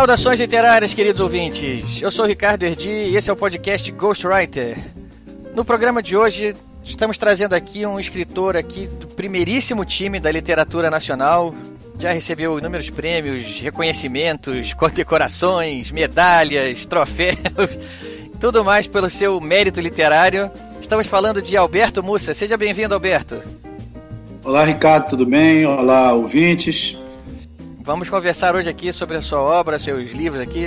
Saudações literárias, queridos ouvintes. Eu sou Ricardo Erdi e esse é o podcast Ghostwriter. No programa de hoje, estamos trazendo aqui um escritor aqui do primeiríssimo time da literatura nacional. Já recebeu inúmeros prêmios, reconhecimentos, condecorações, medalhas, troféus, tudo mais pelo seu mérito literário. Estamos falando de Alberto Mussa. Seja bem-vindo, Alberto. Olá, Ricardo, tudo bem? Olá, ouvintes. Vamos conversar hoje aqui sobre a sua obra, seus livros aqui,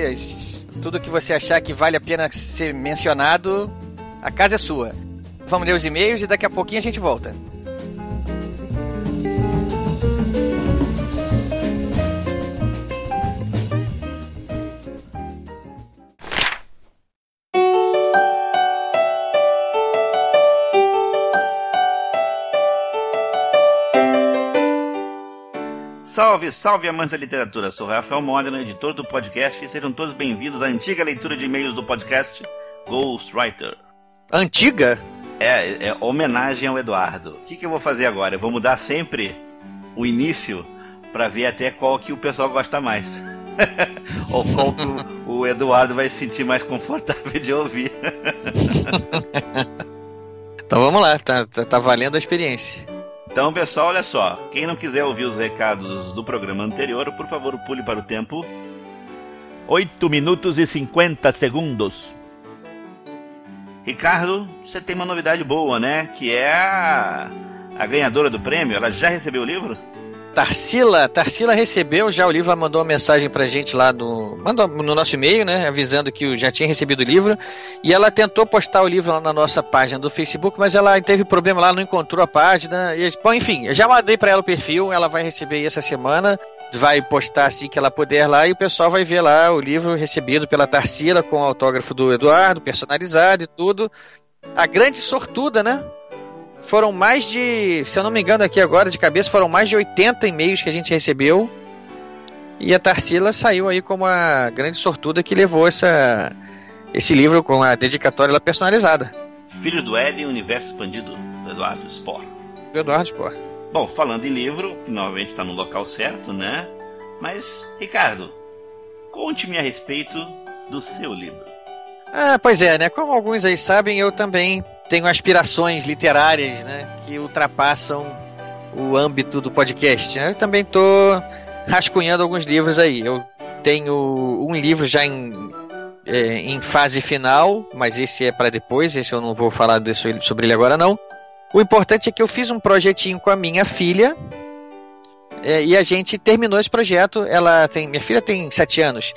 tudo que você achar que vale a pena ser mencionado, a casa é sua. Vamos ler os e-mails e daqui a pouquinho a gente volta. Salve, salve amantes da literatura. Sou Rafael Modena, editor do podcast, e sejam todos bem-vindos à antiga leitura de e-mails do podcast Ghostwriter. Antiga? É, é homenagem ao Eduardo. O que, que eu vou fazer agora? Eu vou mudar sempre o início para ver até qual que o pessoal gosta mais. Ou qual que o, o Eduardo vai se sentir mais confortável de ouvir. então vamos lá, tá, tá, tá valendo a experiência. Então, pessoal, olha só. Quem não quiser ouvir os recados do programa anterior, por favor, pule para o tempo. 8 minutos e 50 segundos. Ricardo, você tem uma novidade boa, né? Que é a, a ganhadora do prêmio. Ela já recebeu o livro? Tarsila, Tarsila recebeu já o livro, ela mandou uma mensagem pra gente lá no, mandou no nosso e-mail, né, avisando que já tinha recebido o livro, e ela tentou postar o livro lá na nossa página do Facebook, mas ela teve problema lá, não encontrou a página, e, bom, enfim, eu já mandei para ela o perfil, ela vai receber essa semana, vai postar assim que ela puder lá, e o pessoal vai ver lá o livro recebido pela Tarsila, com o autógrafo do Eduardo, personalizado e tudo, a grande sortuda, né, foram mais de, se eu não me engano aqui agora de cabeça, foram mais de 80 e-mails que a gente recebeu. E a Tarsila saiu aí como a grande sortuda que levou essa, esse livro com a dedicatória personalizada. Filho do Éden, Universo Expandido, do Eduardo Spor. Do Eduardo Spor. Bom, falando em livro, que novamente está no local certo, né? Mas, Ricardo, conte-me a respeito do seu livro. Ah, pois é, né? Como alguns aí sabem, eu também tenho aspirações literárias, né? Que ultrapassam o âmbito do podcast. Né? Eu também estou rascunhando alguns livros aí. Eu tenho um livro já em, é, em fase final, mas esse é para depois. Esse eu não vou falar desse, sobre ele agora não. O importante é que eu fiz um projetinho com a minha filha é, e a gente terminou esse projeto. Ela tem, minha filha tem sete anos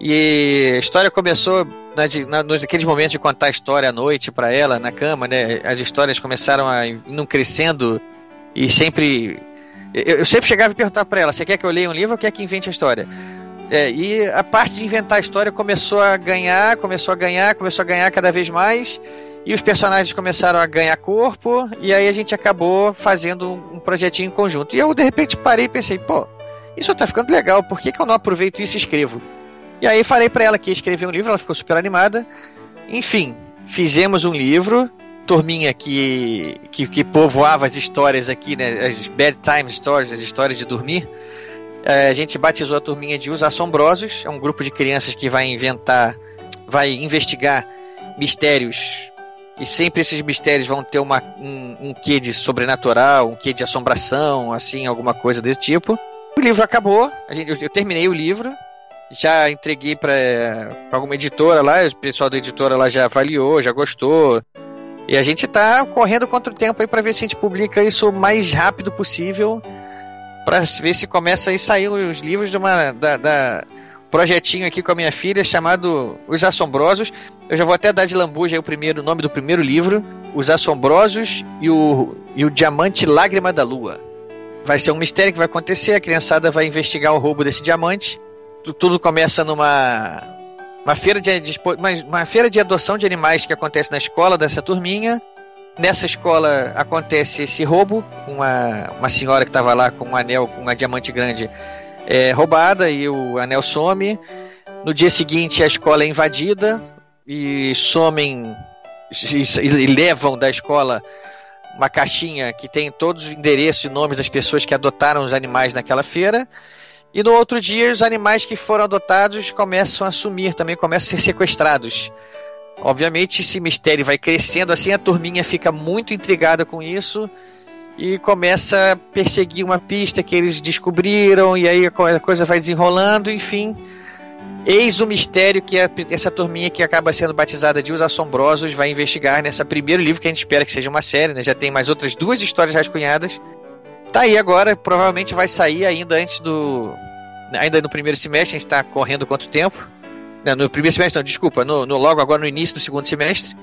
e a história começou nas, na, naqueles momentos de contar a história à noite para ela, na cama, né? As histórias começaram a ir crescendo e sempre. Eu, eu sempre chegava e perguntava para ela: você quer que eu leia um livro ou quer que invente a história? É, e a parte de inventar a história começou a ganhar, começou a ganhar, começou a ganhar cada vez mais. E os personagens começaram a ganhar corpo, e aí a gente acabou fazendo um projetinho em conjunto. E eu, de repente, parei e pensei: pô, isso tá ficando legal, por que, que eu não aproveito isso e escrevo? E aí falei para ela que ia escrever um livro, ela ficou super animada. Enfim, fizemos um livro, turminha que, que, que povoava as histórias aqui, né, as bedtime stories, as histórias de dormir. É, a gente batizou a turminha de Os Assombrosos, é um grupo de crianças que vai inventar, vai investigar mistérios e sempre esses mistérios vão ter uma, um, um quê de sobrenatural, um quê de assombração, assim, alguma coisa desse tipo. O livro acabou, gente, eu, eu terminei o livro, já entreguei para alguma editora lá, o pessoal da editora lá já avaliou, já gostou. E a gente está correndo contra o tempo aí para ver se a gente publica isso o mais rápido possível para ver se começa a sair os livros de uma da, da, projetinho aqui com a minha filha chamado Os Assombrosos. Eu já vou até dar de lambuja aí o primeiro o nome do primeiro livro, Os Assombrosos e o, e o Diamante Lágrima da Lua. Vai ser um mistério que vai acontecer, a criançada vai investigar o roubo desse diamante tudo começa numa uma feira de, de uma, uma feira de adoção de animais que acontece na escola dessa turminha. Nessa escola acontece esse roubo, uma, uma senhora que estava lá com um anel, com uma diamante grande é roubada e o anel some. No dia seguinte a escola é invadida e somem e, e levam da escola uma caixinha que tem todos os endereços e nomes das pessoas que adotaram os animais naquela feira. E no outro dia, os animais que foram adotados começam a sumir, também começam a ser sequestrados. Obviamente, esse mistério vai crescendo assim, a turminha fica muito intrigada com isso e começa a perseguir uma pista que eles descobriram, e aí a coisa vai desenrolando, enfim. Eis o mistério que essa turminha que acaba sendo batizada de Os Assombrosos vai investigar nesse primeiro livro que a gente espera que seja uma série, né? Já tem mais outras duas histórias rascunhadas. Tá aí agora, provavelmente vai sair ainda antes do. Ainda no primeiro semestre, a gente está correndo quanto tempo? Não, no primeiro semestre, não, desculpa, no, no, logo agora no início do segundo semestre.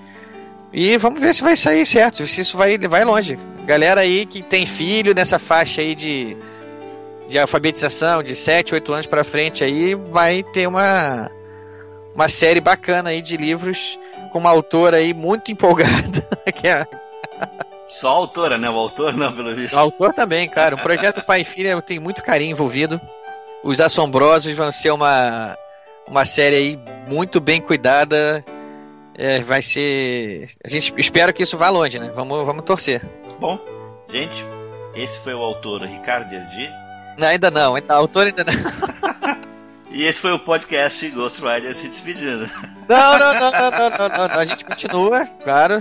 E vamos ver se vai sair certo, se isso vai, vai longe. Galera aí que tem filho nessa faixa aí de, de alfabetização, de 7, 8 anos para frente aí, vai ter uma, uma série bacana aí de livros com uma autora aí muito empolgada, que é só a autora, né? O autor não, pelo visto. O autor também, cara. O projeto Pai e Filha tem muito carinho envolvido. Os Assombrosos vão ser uma, uma série aí muito bem cuidada. É, vai ser. A gente espera que isso vá longe, né? Vamos, vamos torcer. Bom, gente, esse foi o autor Ricardo Erdi. Não, ainda não, ainda, autor ainda não. e esse foi o podcast Ghost Rider se despedindo. Não, não, não, não, não, não, não. A gente continua, claro.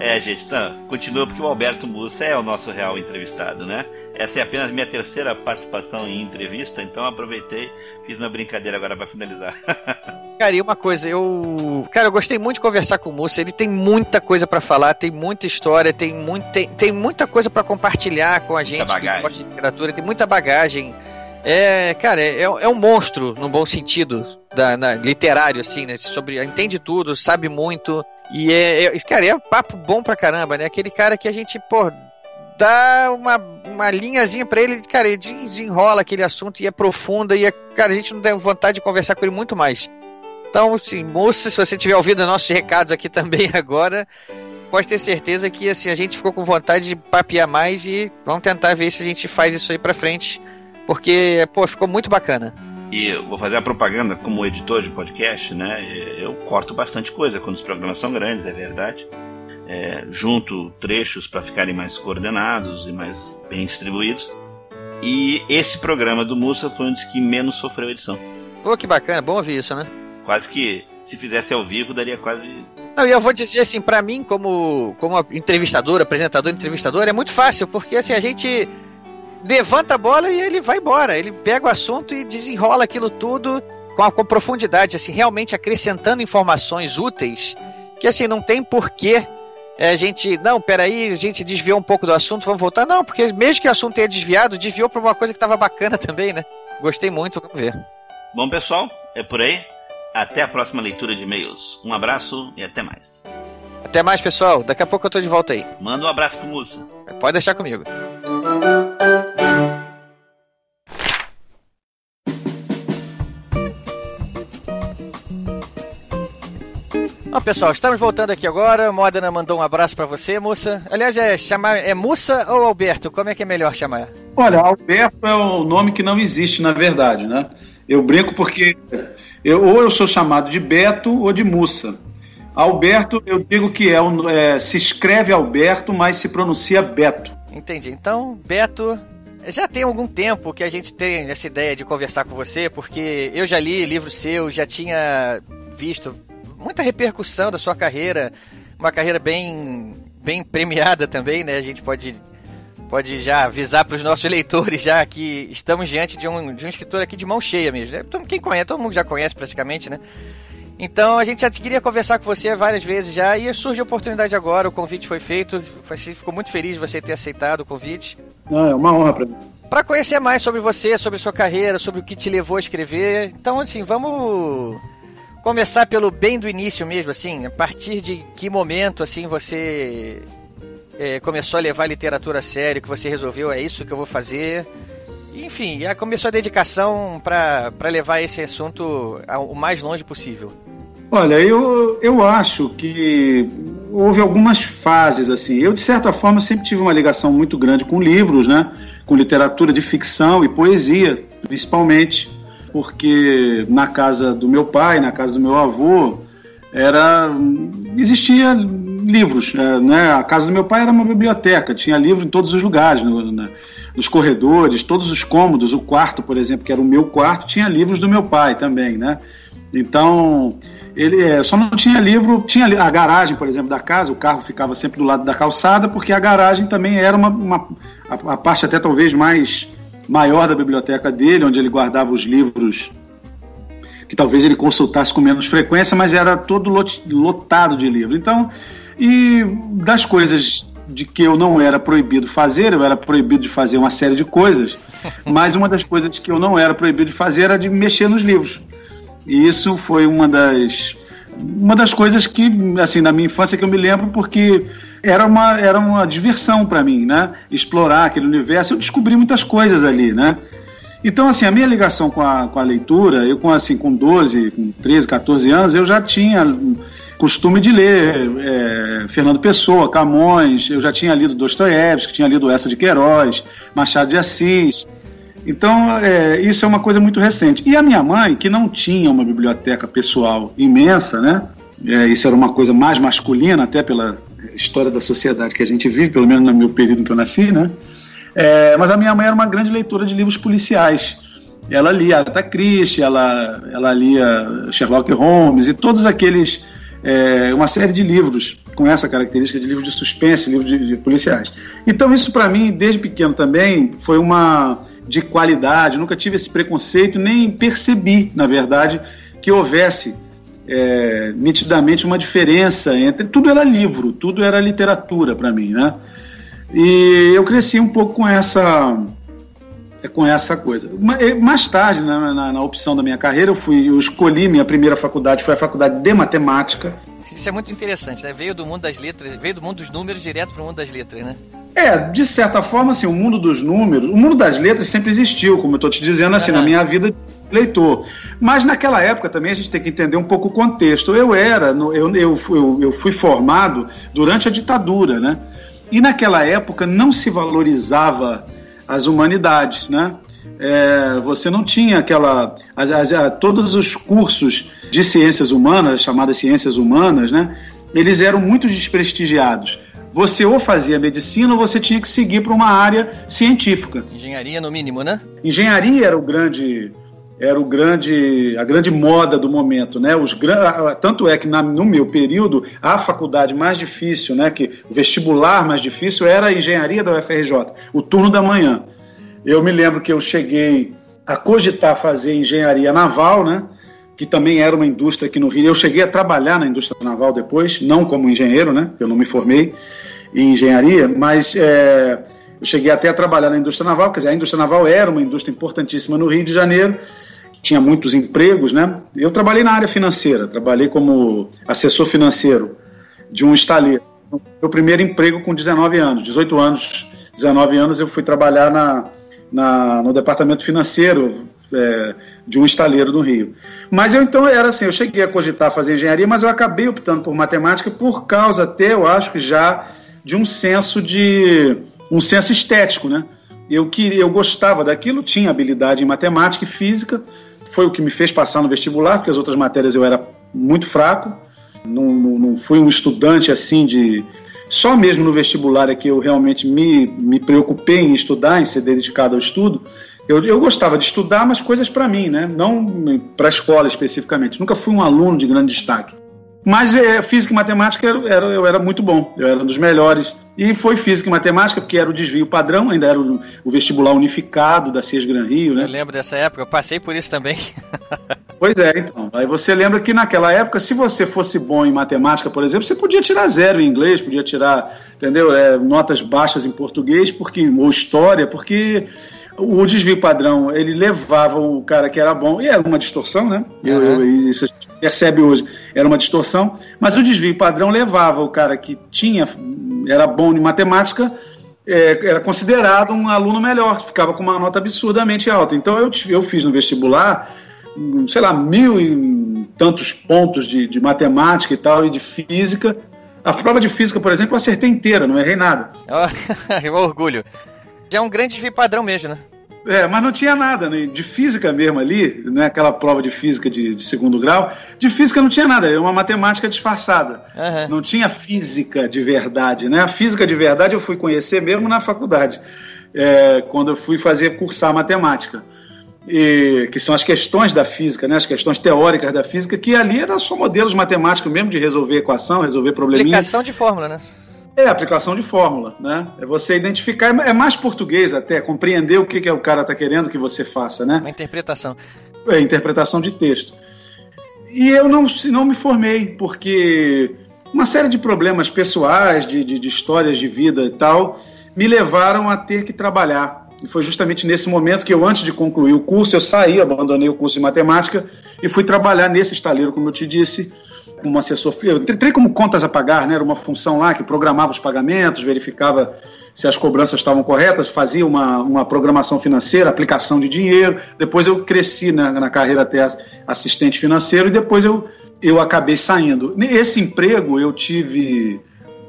É, gente, tá. Continua porque o Alberto Mussa é o nosso real entrevistado, né? Essa é apenas minha terceira participação em entrevista, então aproveitei, fiz uma brincadeira agora para finalizar. Cara, e uma coisa, eu. Cara, eu gostei muito de conversar com o Mussa. Ele tem muita coisa para falar, tem muita história, tem, muito, tem, tem muita coisa para compartilhar com a gente que gosta de literatura, tem muita bagagem. É, cara, é, é um monstro, no bom sentido, da, na, literário, assim, né? Sobre, entende tudo, sabe muito. E é, é, cara, é um papo bom pra caramba, né? Aquele cara que a gente, pô, dá uma, uma linhazinha pra ele, cara, ele desenrola aquele assunto e é profunda e, é, cara, a gente não tem vontade de conversar com ele muito mais. Então, assim, moça, se você tiver ouvido nossos recados aqui também agora, pode ter certeza que, assim, a gente ficou com vontade de papiar mais e vamos tentar ver se a gente faz isso aí pra frente, porque, pô, ficou muito bacana. E eu vou fazer a propaganda como editor de podcast, né? Eu corto bastante coisa quando os programas são grandes, é verdade. É, junto trechos para ficarem mais coordenados e mais bem distribuídos. E esse programa do Mussa foi um dos que menos sofreu edição. Pô, que bacana, bom ouvir isso, né? Quase que se fizesse ao vivo daria quase. Não, e eu vou dizer assim, para mim, como, como entrevistador, apresentador, entrevistador, é muito fácil, porque assim, a gente levanta a bola e ele vai embora. Ele pega o assunto e desenrola aquilo tudo com, com profundidade, assim, realmente acrescentando informações úteis que assim não tem porquê é, a gente, não, peraí, a gente desviou um pouco do assunto, vamos voltar. Não, porque mesmo que o assunto tenha desviado, desviou para uma coisa que estava bacana também, né? Gostei muito, vamos ver. Bom, pessoal, é por aí. Até a próxima leitura de e-mails. Um abraço e até mais. Até mais, pessoal. Daqui a pouco eu tô de volta aí. Manda um abraço pro Musa. Pode deixar comigo. Pessoal, estamos voltando aqui agora. Modena mandou um abraço para você, moça. Aliás, é chamar é Mussa ou Alberto? Como é que é melhor chamar? Olha, Alberto é o nome que não existe na verdade, né? Eu brinco porque eu, ou eu sou chamado de Beto ou de Mussa. Alberto, eu digo que é, é se escreve Alberto, mas se pronuncia Beto. Entendi. Então, Beto, já tem algum tempo que a gente tem essa ideia de conversar com você, porque eu já li livro seu, já tinha visto muita repercussão da sua carreira, uma carreira bem, bem premiada também, né? A gente pode, pode já avisar para os nossos leitores já que estamos diante de um, de um escritor aqui de mão cheia mesmo. Né? Quem conhece, todo mundo já conhece praticamente, né? Então a gente já queria conversar com você várias vezes já e surge a oportunidade agora, o convite foi feito, ficou muito feliz de você ter aceitado o convite. Não, é uma honra para mim. Para conhecer mais sobre você, sobre sua carreira, sobre o que te levou a escrever. Então, assim, vamos começar pelo bem do início mesmo, assim, a partir de que momento, assim, você é, começou a levar a literatura a sério, que você resolveu, é isso que eu vou fazer, Enfim, já começou a dedicação para levar esse assunto o mais longe possível. Olha, eu, eu acho que houve algumas fases assim. Eu, de certa forma, sempre tive uma ligação muito grande com livros, né? Com literatura de ficção e poesia, principalmente, porque na casa do meu pai, na casa do meu avô, era existia livros, é, né? A casa do meu pai era uma biblioteca, tinha livro em todos os lugares, no, na, nos corredores, todos os cômodos, o quarto, por exemplo, que era o meu quarto, tinha livros do meu pai também, né? Então, ele é, só não tinha livro, tinha a garagem, por exemplo, da casa, o carro ficava sempre do lado da calçada, porque a garagem também era uma, uma a, a, parte até talvez mais maior da biblioteca dele, onde ele guardava os livros que talvez ele consultasse com menos frequência, mas era todo lotado de livros. Então, e das coisas de que eu não era proibido fazer, eu era proibido de fazer uma série de coisas, mas uma das coisas que eu não era proibido de fazer era de mexer nos livros. E isso foi uma das uma das coisas que, assim, na minha infância que eu me lembro, porque era uma, era uma diversão para mim, né? Explorar aquele universo. Eu descobri muitas coisas ali, né? Então, assim, a minha ligação com a, com a leitura, eu com, assim, com 12, com 13, 14 anos, eu já tinha costume de ler é, Fernando Pessoa, Camões, eu já tinha lido Dostoiévski, tinha lido Essa de Queiroz, Machado de Assis, então, é, isso é uma coisa muito recente. E a minha mãe, que não tinha uma biblioteca pessoal imensa, né? É, isso era uma coisa mais masculina, até pela história da sociedade que a gente vive, pelo menos no meu período em que eu nasci, né? É, mas a minha mãe era uma grande leitora de livros policiais. Ela lia Agatha Christie, ela, ela lia Sherlock Holmes e todos aqueles é, uma série de livros com essa característica de livros de suspense, livros de, de policiais. Então isso para mim desde pequeno também foi uma de qualidade, nunca tive esse preconceito, nem percebi, na verdade, que houvesse é, nitidamente uma diferença entre. Tudo era livro, tudo era literatura para mim, né? E eu cresci um pouco com essa com essa coisa. Mais tarde, na, na, na, opção da minha carreira, eu fui, eu escolhi minha primeira faculdade, foi a faculdade de matemática. Isso é muito interessante, né? Veio do mundo das letras, veio do mundo dos números direto para o mundo das letras, né? É, de certa forma, assim, o mundo dos números, o mundo das letras sempre existiu, como eu estou te dizendo, assim, uhum. na minha vida de leitor. Mas naquela época também a gente tem que entender um pouco o contexto. Eu era, eu, eu, eu, eu fui formado durante a ditadura, né? E naquela época não se valorizava as humanidades, né? É, você não tinha aquela. As, as, todos os cursos de ciências humanas, chamadas ciências humanas, né? Eles eram muito desprestigiados você ou fazia medicina ou você tinha que seguir para uma área científica. Engenharia no mínimo, né? Engenharia era o grande era o grande a grande moda do momento, né? Os tanto é que na, no meu período a faculdade mais difícil, né, que o vestibular mais difícil era a engenharia da UFRJ, o turno da manhã. Eu me lembro que eu cheguei a cogitar fazer engenharia naval, né? Que também era uma indústria aqui no Rio. Eu cheguei a trabalhar na indústria naval depois, não como engenheiro, né? Eu não me formei em engenharia, mas é, eu cheguei até a trabalhar na indústria naval. Quer dizer, a indústria naval era uma indústria importantíssima no Rio de Janeiro, tinha muitos empregos, né? Eu trabalhei na área financeira, trabalhei como assessor financeiro de um estaleiro. Meu primeiro emprego com 19 anos, 18 anos, 19 anos eu fui trabalhar na, na no departamento financeiro, é, de um estaleiro no Rio. Mas eu então era assim, eu cheguei a cogitar fazer engenharia, mas eu acabei optando por matemática por causa até, eu acho que já de um senso de um senso estético, né? Eu queria, eu gostava daquilo, tinha habilidade em matemática e física, foi o que me fez passar no vestibular, porque as outras matérias eu era muito fraco, não, não, não fui um estudante assim de só mesmo no vestibular é que eu realmente me, me preocupei em estudar, em ser dedicado ao estudo. Eu, eu gostava de estudar, mas coisas para mim, né? não para a escola especificamente. Nunca fui um aluno de grande destaque. Mas é, física e matemática era, era, eu era muito bom, eu era um dos melhores. E foi física e matemática, porque era o desvio padrão, ainda era o, o vestibular unificado da CES Gran Rio, né? Eu lembro dessa época, eu passei por isso também. pois é, então. Aí você lembra que naquela época, se você fosse bom em matemática, por exemplo, você podia tirar zero em inglês, podia tirar, entendeu? É, notas baixas em português, porque ou história, porque o desvio padrão ele levava o cara que era bom, e era uma distorção, né? Eu, isso a gente percebe hoje, era uma distorção, mas o desvio padrão levava o cara que tinha, era bom em matemática é, era considerado um aluno melhor, ficava com uma nota absurdamente alta. Então eu, eu fiz no vestibular, sei lá, mil e tantos pontos de, de matemática e tal, e de física. A prova de física, por exemplo, eu acertei inteira, não errei nada. Oh, orgulho. Já é um grande desvio padrão mesmo, né? É, mas não tinha nada, né? De física mesmo ali, né? aquela prova de física de, de segundo grau, de física não tinha nada, era uma matemática disfarçada. Uhum. Não tinha física de verdade, né? A física de verdade eu fui conhecer mesmo na faculdade, é, quando eu fui fazer cursar matemática. E, que são as questões da física, né? as questões teóricas da física, que ali eram só modelos matemáticos mesmo de resolver equação, resolver probleminha. Aplicação de fórmula, né? É, aplicação de fórmula, né? É você identificar, é mais português até, compreender o que, que o cara está querendo que você faça, né? Uma interpretação. É, interpretação de texto. E eu não, não me formei, porque uma série de problemas pessoais, de, de, de histórias de vida e tal, me levaram a ter que trabalhar. E foi justamente nesse momento que eu, antes de concluir o curso, eu saí, abandonei o curso de matemática e fui trabalhar nesse estaleiro, como eu te disse, como assessor, eu entrei como contas a pagar, né? Era uma função lá que programava os pagamentos, verificava se as cobranças estavam corretas, fazia uma, uma programação financeira, aplicação de dinheiro. Depois eu cresci na, na carreira até assistente financeiro e depois eu, eu acabei saindo. Nesse emprego eu tive.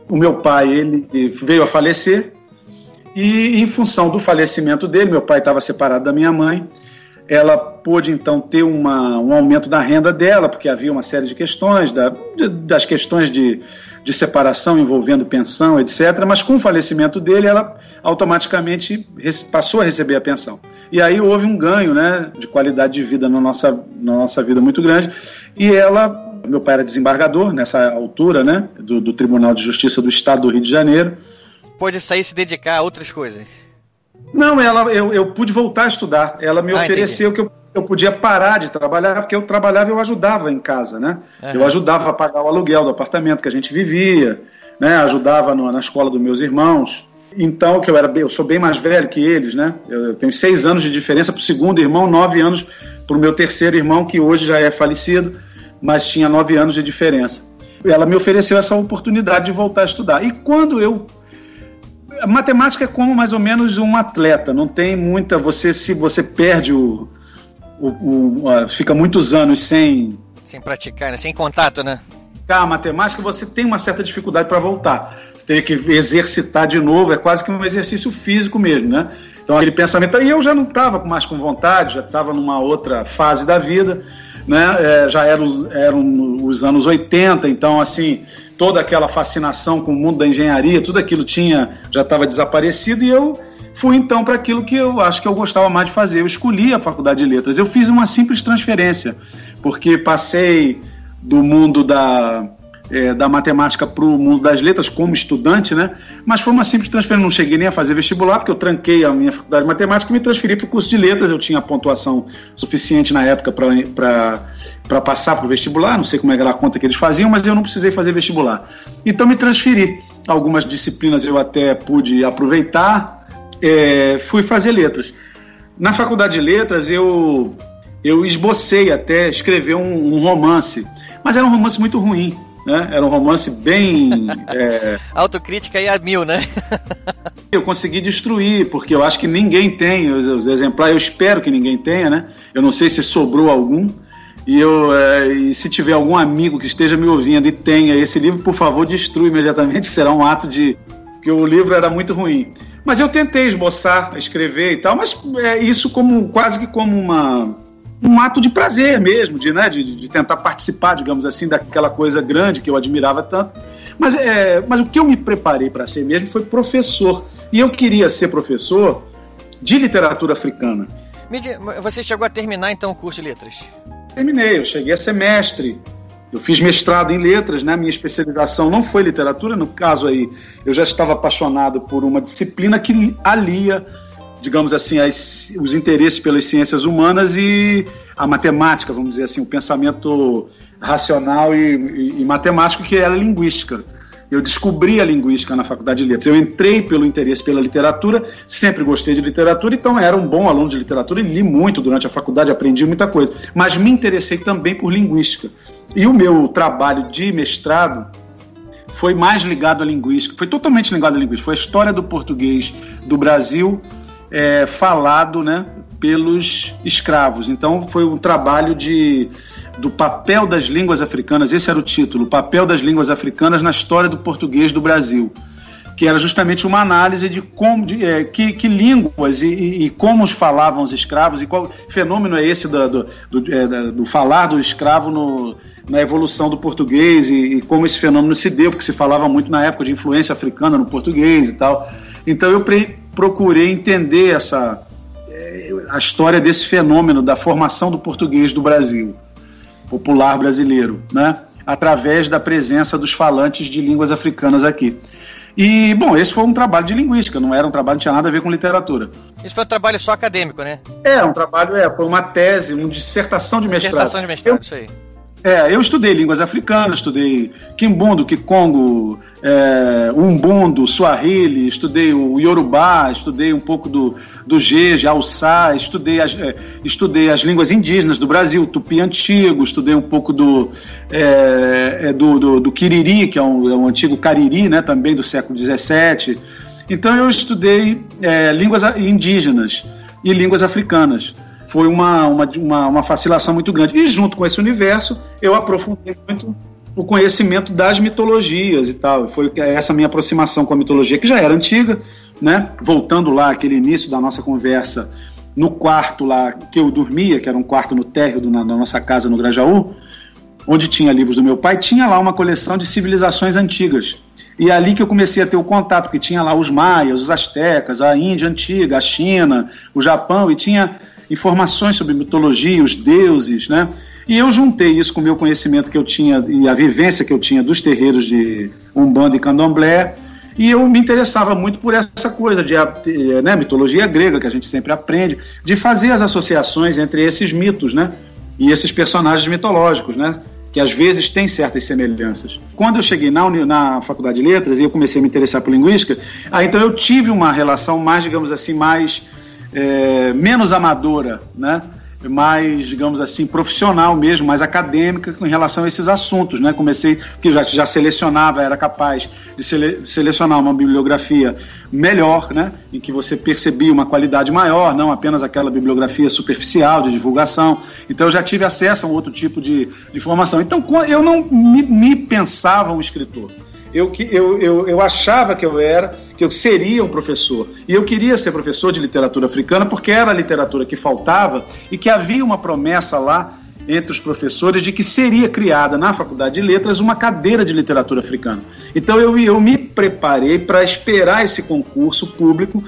O meu pai ele veio a falecer e, em função do falecimento dele, meu pai estava separado da minha mãe ela pôde então ter uma, um aumento da renda dela, porque havia uma série de questões, da, de, das questões de, de separação envolvendo pensão, etc. Mas com o falecimento dele, ela automaticamente passou a receber a pensão. E aí houve um ganho né, de qualidade de vida na nossa, na nossa vida muito grande. E ela, meu pai era desembargador nessa altura né, do, do Tribunal de Justiça do Estado do Rio de Janeiro. Pôde sair e se dedicar a outras coisas. Não, ela, eu, eu pude voltar a estudar. Ela me ah, ofereceu entendi. que eu, eu podia parar de trabalhar, porque eu trabalhava e eu ajudava em casa, né? Uhum. Eu ajudava a pagar o aluguel do apartamento que a gente vivia, né? Ajudava no, na escola dos meus irmãos. Então, que eu era, eu sou bem mais velho que eles, né? Eu, eu tenho seis anos de diferença para o segundo irmão, nove anos para o meu terceiro irmão, que hoje já é falecido, mas tinha nove anos de diferença. Ela me ofereceu essa oportunidade de voltar a estudar. E quando eu matemática é como mais ou menos um atleta, não tem muita. Você se você perde o, o, o fica muitos anos sem sem praticar, né? sem contato, né? A matemática você tem uma certa dificuldade para voltar. Você teria que exercitar de novo, é quase que um exercício físico mesmo, né? Então aquele pensamento. E eu já não estava mais com vontade, já estava numa outra fase da vida, né? É, já eram, eram os anos 80, então assim toda aquela fascinação com o mundo da engenharia, tudo aquilo tinha já estava desaparecido e eu fui então para aquilo que eu acho que eu gostava mais de fazer. Eu escolhi a faculdade de letras. Eu fiz uma simples transferência, porque passei do mundo da é, da matemática para o mundo das letras como estudante, né? Mas foi uma simples transferência. Não cheguei nem a fazer vestibular, porque eu tranquei a minha faculdade de matemática e me transferi para o curso de letras. Eu tinha pontuação suficiente na época para passar para o vestibular. Não sei como é era a conta que eles faziam, mas eu não precisei fazer vestibular. Então me transferi. Algumas disciplinas eu até pude aproveitar. É, fui fazer letras. Na faculdade de letras eu eu esbocei até escrever um, um romance, mas era um romance muito ruim né? Era um romance bem. É... Autocrítica e a mil, né? eu consegui destruir, porque eu acho que ninguém tem os, os, exemplares, eu espero que ninguém tenha, né? Eu não sei se sobrou algum. E, eu, é, e se tiver algum amigo que esteja me ouvindo e tenha esse livro, por favor, destrua imediatamente, será um ato de. porque o livro era muito ruim. Mas eu tentei esboçar, escrever e tal, mas é isso como quase que como uma um ato de prazer mesmo, de, né, de, de, tentar participar, digamos assim, daquela coisa grande que eu admirava tanto. Mas, é, mas o que eu me preparei para ser mesmo foi professor. E eu queria ser professor de literatura africana. Você chegou a terminar então o curso de letras? Terminei, eu cheguei a ser mestre. Eu fiz mestrado em letras, né? Minha especialização não foi literatura, no caso aí, eu já estava apaixonado por uma disciplina que alia digamos assim, as, os interesses pelas ciências humanas e a matemática, vamos dizer assim, o pensamento racional e, e, e matemático que era a linguística. Eu descobri a linguística na faculdade de letras. Eu entrei pelo interesse pela literatura, sempre gostei de literatura, então era um bom aluno de literatura e li muito durante a faculdade, aprendi muita coisa. Mas me interessei também por linguística. E o meu trabalho de mestrado foi mais ligado à linguística, foi totalmente ligado à linguística. Foi a história do português do Brasil é, falado né, pelos escravos. Então foi um trabalho de, do papel das línguas africanas, esse era o título, o papel das línguas africanas na história do português do Brasil que era justamente uma análise de como de, é, que, que, línguas e, e, e, como falavam os escravos e qual fenômeno é esse do, do, é, do falar do escravo no, na evolução do português e, e, como esse fenômeno se deu, porque se falava muito na época de influência africana no português e tal. Então eu pre, procurei entender essa é, a história desse fenômeno da formação do português do Brasil popular brasileiro, né? através da presença dos falantes de línguas africanas aqui. E, bom, esse foi um trabalho de linguística, não era um trabalho, não tinha nada a ver com literatura. Isso foi um trabalho só acadêmico, né? É, um trabalho, é, foi uma tese, uma dissertação de mestrado. Dissertação de mestrado, eu, isso aí. É, eu estudei línguas africanas, estudei Kimbundo, Kikongo, é, Umbundo, Swahili, estudei o Yorubá, estudei um pouco do, do Jeje, Alçá, estudei as, é, estudei as línguas indígenas do Brasil, Tupi Antigo, estudei um pouco do, é, é, do, do, do, Kiriri, que é um, é um, antigo Cariri, né, também do século XVII. Então eu estudei é, línguas indígenas e línguas africanas foi uma, uma, uma, uma fascinação muito grande. E junto com esse universo, eu aprofundei muito o conhecimento das mitologias e tal. Foi essa minha aproximação com a mitologia, que já era antiga, né? Voltando lá, aquele início da nossa conversa, no quarto lá que eu dormia, que era um quarto no térreo do, na, na nossa casa no Grajaú, onde tinha livros do meu pai, tinha lá uma coleção de civilizações antigas. E é ali que eu comecei a ter o contato, porque tinha lá os maias, os astecas, a Índia antiga, a China, o Japão, e tinha informações sobre mitologia, os deuses, né? E eu juntei isso com o meu conhecimento que eu tinha e a vivência que eu tinha dos terreiros de Umbanda e Candomblé, e eu me interessava muito por essa coisa de né, mitologia grega, que a gente sempre aprende, de fazer as associações entre esses mitos, né? E esses personagens mitológicos, né? Que às vezes têm certas semelhanças. Quando eu cheguei na, na Faculdade de Letras e eu comecei a me interessar por linguística, aí então eu tive uma relação mais, digamos assim, mais é, menos amadora, né? Mais, digamos assim, profissional mesmo, mais acadêmica com relação a esses assuntos, né? Comecei, porque já, já selecionava, era capaz de sele, selecionar uma bibliografia melhor, né? Em que você percebia uma qualidade maior, não apenas aquela bibliografia superficial de divulgação. Então eu já tive acesso a um outro tipo de, de informação. Então eu não me, me pensava um escritor eu, eu, eu, eu achava que eu era, que eu seria um professor. E eu queria ser professor de literatura africana porque era a literatura que faltava e que havia uma promessa lá entre os professores de que seria criada na Faculdade de Letras uma cadeira de literatura africana. Então eu, eu me preparei para esperar esse concurso público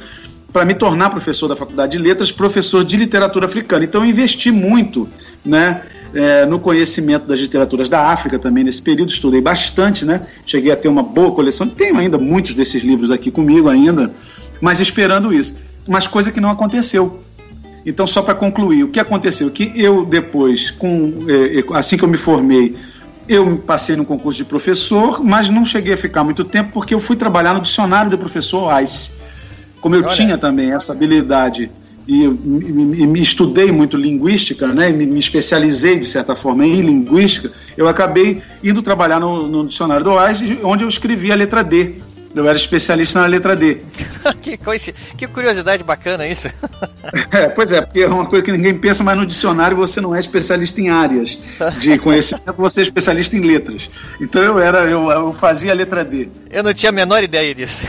para me tornar professor da Faculdade de Letras, professor de literatura africana. Então eu investi muito né, é, no conhecimento das literaturas da África também nesse período, estudei bastante, né? Cheguei a ter uma boa coleção, tenho ainda muitos desses livros aqui comigo ainda, mas esperando isso. Mas coisa que não aconteceu. Então, só para concluir, o que aconteceu? Que eu depois, com, é, é, assim que eu me formei, eu passei no concurso de professor, mas não cheguei a ficar muito tempo porque eu fui trabalhar no dicionário do professor Ais. Como eu Olha. tinha também essa habilidade e, e, e, me estudei muito linguística, né, me, me, especializei de certa forma em linguística, eu acabei indo trabalhar no, no dicionário do OAS, onde eu escrevi a letra D. Eu era especialista na letra D. que, coisa, que curiosidade bacana isso. é, pois é, porque é uma coisa que ninguém pensa, mas no dicionário você não é especialista em áreas de conhecimento, você é especialista em letras. Então eu era, eu, eu fazia a letra D. Eu não tinha a menor ideia disso.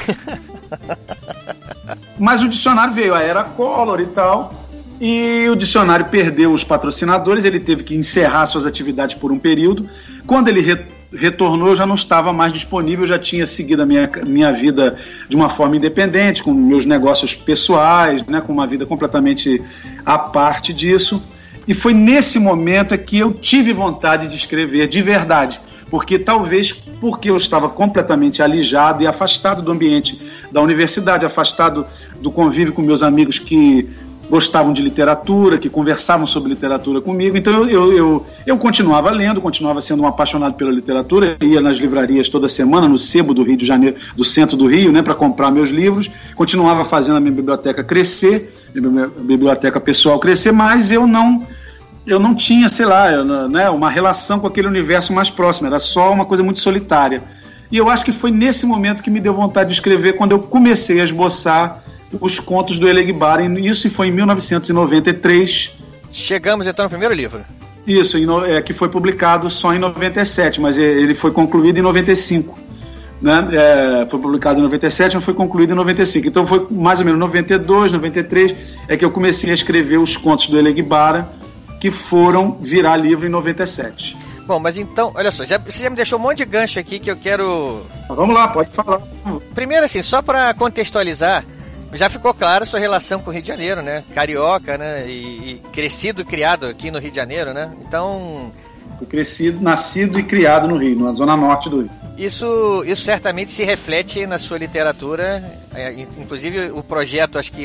Mas o dicionário veio a era Collor e tal, e o dicionário perdeu os patrocinadores, ele teve que encerrar suas atividades por um período. Quando ele re retornou, eu já não estava mais disponível, já tinha seguido a minha, minha vida de uma forma independente, com meus negócios pessoais, né, com uma vida completamente à parte disso. E foi nesse momento é que eu tive vontade de escrever de verdade porque talvez porque eu estava completamente alijado e afastado do ambiente da universidade, afastado do convívio com meus amigos que gostavam de literatura, que conversavam sobre literatura comigo. Então eu, eu, eu, continuava lendo, continuava sendo um apaixonado pela literatura, ia nas livrarias toda semana, no sebo do Rio de Janeiro, do centro do Rio, né, para comprar meus livros, continuava fazendo a minha biblioteca crescer, a minha biblioteca pessoal crescer, mas eu não eu não tinha, sei lá, eu, né, uma relação com aquele universo mais próximo, era só uma coisa muito solitária. E eu acho que foi nesse momento que me deu vontade de escrever, quando eu comecei a esboçar os contos do Elegbar. Isso foi em 1993. Chegamos então no primeiro livro. Isso, é, que foi publicado só em 97, mas ele foi concluído em 95. Né? É, foi publicado em 97, mas foi concluído em 95. Então foi mais ou menos 92, 93 é que eu comecei a escrever os contos do Elegbara, que foram virar livro em 97. Bom, mas então, olha só, já, você já me deixou um monte de gancho aqui que eu quero. Vamos lá, pode falar. Primeiro, assim, só para contextualizar, já ficou clara a sua relação com o Rio de Janeiro, né? Carioca, né? E, e crescido criado aqui no Rio de Janeiro, né? Então. Fui crescido, nascido e criado no Rio, na zona norte do Rio. Isso, isso certamente se reflete na sua literatura, é, inclusive o projeto, acho que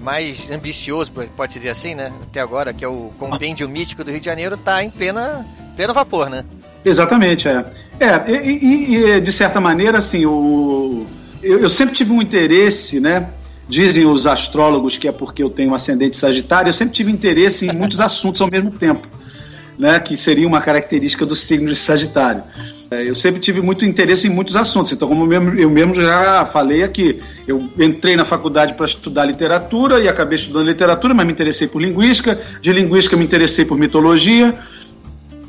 mais ambicioso, pode-se dizer assim, né? Até agora, que é o Compêndio Mítico do Rio de Janeiro, está em plena, pleno vapor, né? Exatamente, é. É, e, e, e de certa maneira, assim, o, eu, eu, sempre tive um interesse, né? Dizem os astrólogos que é porque eu tenho um ascendente sagitário, eu sempre tive interesse em muitos assuntos ao mesmo tempo, né? Que seria uma característica do signo de Sagitário. É, eu sempre tive muito interesse em muitos assuntos, então, como eu mesmo, já falei aqui, eu entrei na faculdade para estudar literatura e acabei estudando literatura, mas me interessei por linguística, de linguística me interessei por mitologia,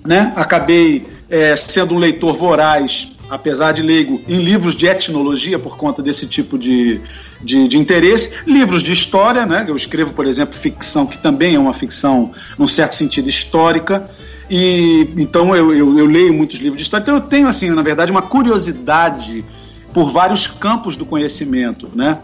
né? acabei é, sendo um leitor voraz, apesar de leigo, em livros de etnologia por conta desse tipo de, de, de, interesse, livros de história, né? eu escrevo, por exemplo, ficção, que também é uma ficção, num certo sentido, histórica. E então eu, eu, eu, leio muitos livros de história. Então eu tenho, assim, na verdade, uma curiosidade por vários campos do conhecimento, né?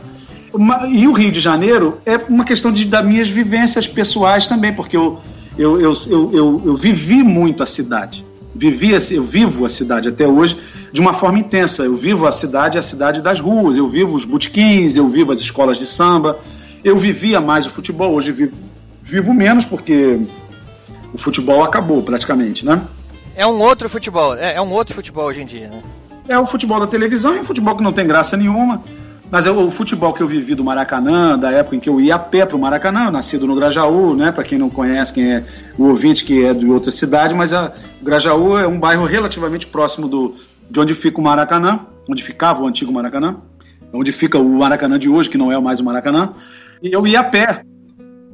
E o Rio de Janeiro é uma questão de, das minhas vivências pessoais também, porque eu, eu, eu, eu, eu, eu vivi muito a cidade. Vivi, eu vivo a cidade até hoje de uma forma intensa. Eu vivo a cidade, a cidade das ruas. Eu vivo os botequins, eu vivo as escolas de samba. Eu vivia mais o futebol, hoje vivo, vivo menos porque o futebol acabou praticamente, né? É um outro futebol, é, é um outro futebol hoje em dia, né? É o futebol da televisão e um futebol que não tem graça nenhuma. Mas é o futebol que eu vivi do Maracanã, da época em que eu ia a pé para o Maracanã, nascido no Grajaú, né? Para quem não conhece, quem é o ouvinte que é de outra cidade, mas a, o Grajaú é um bairro relativamente próximo do, de onde fica o Maracanã, onde ficava o antigo Maracanã, onde fica o Maracanã de hoje, que não é mais o Maracanã. E eu ia a pé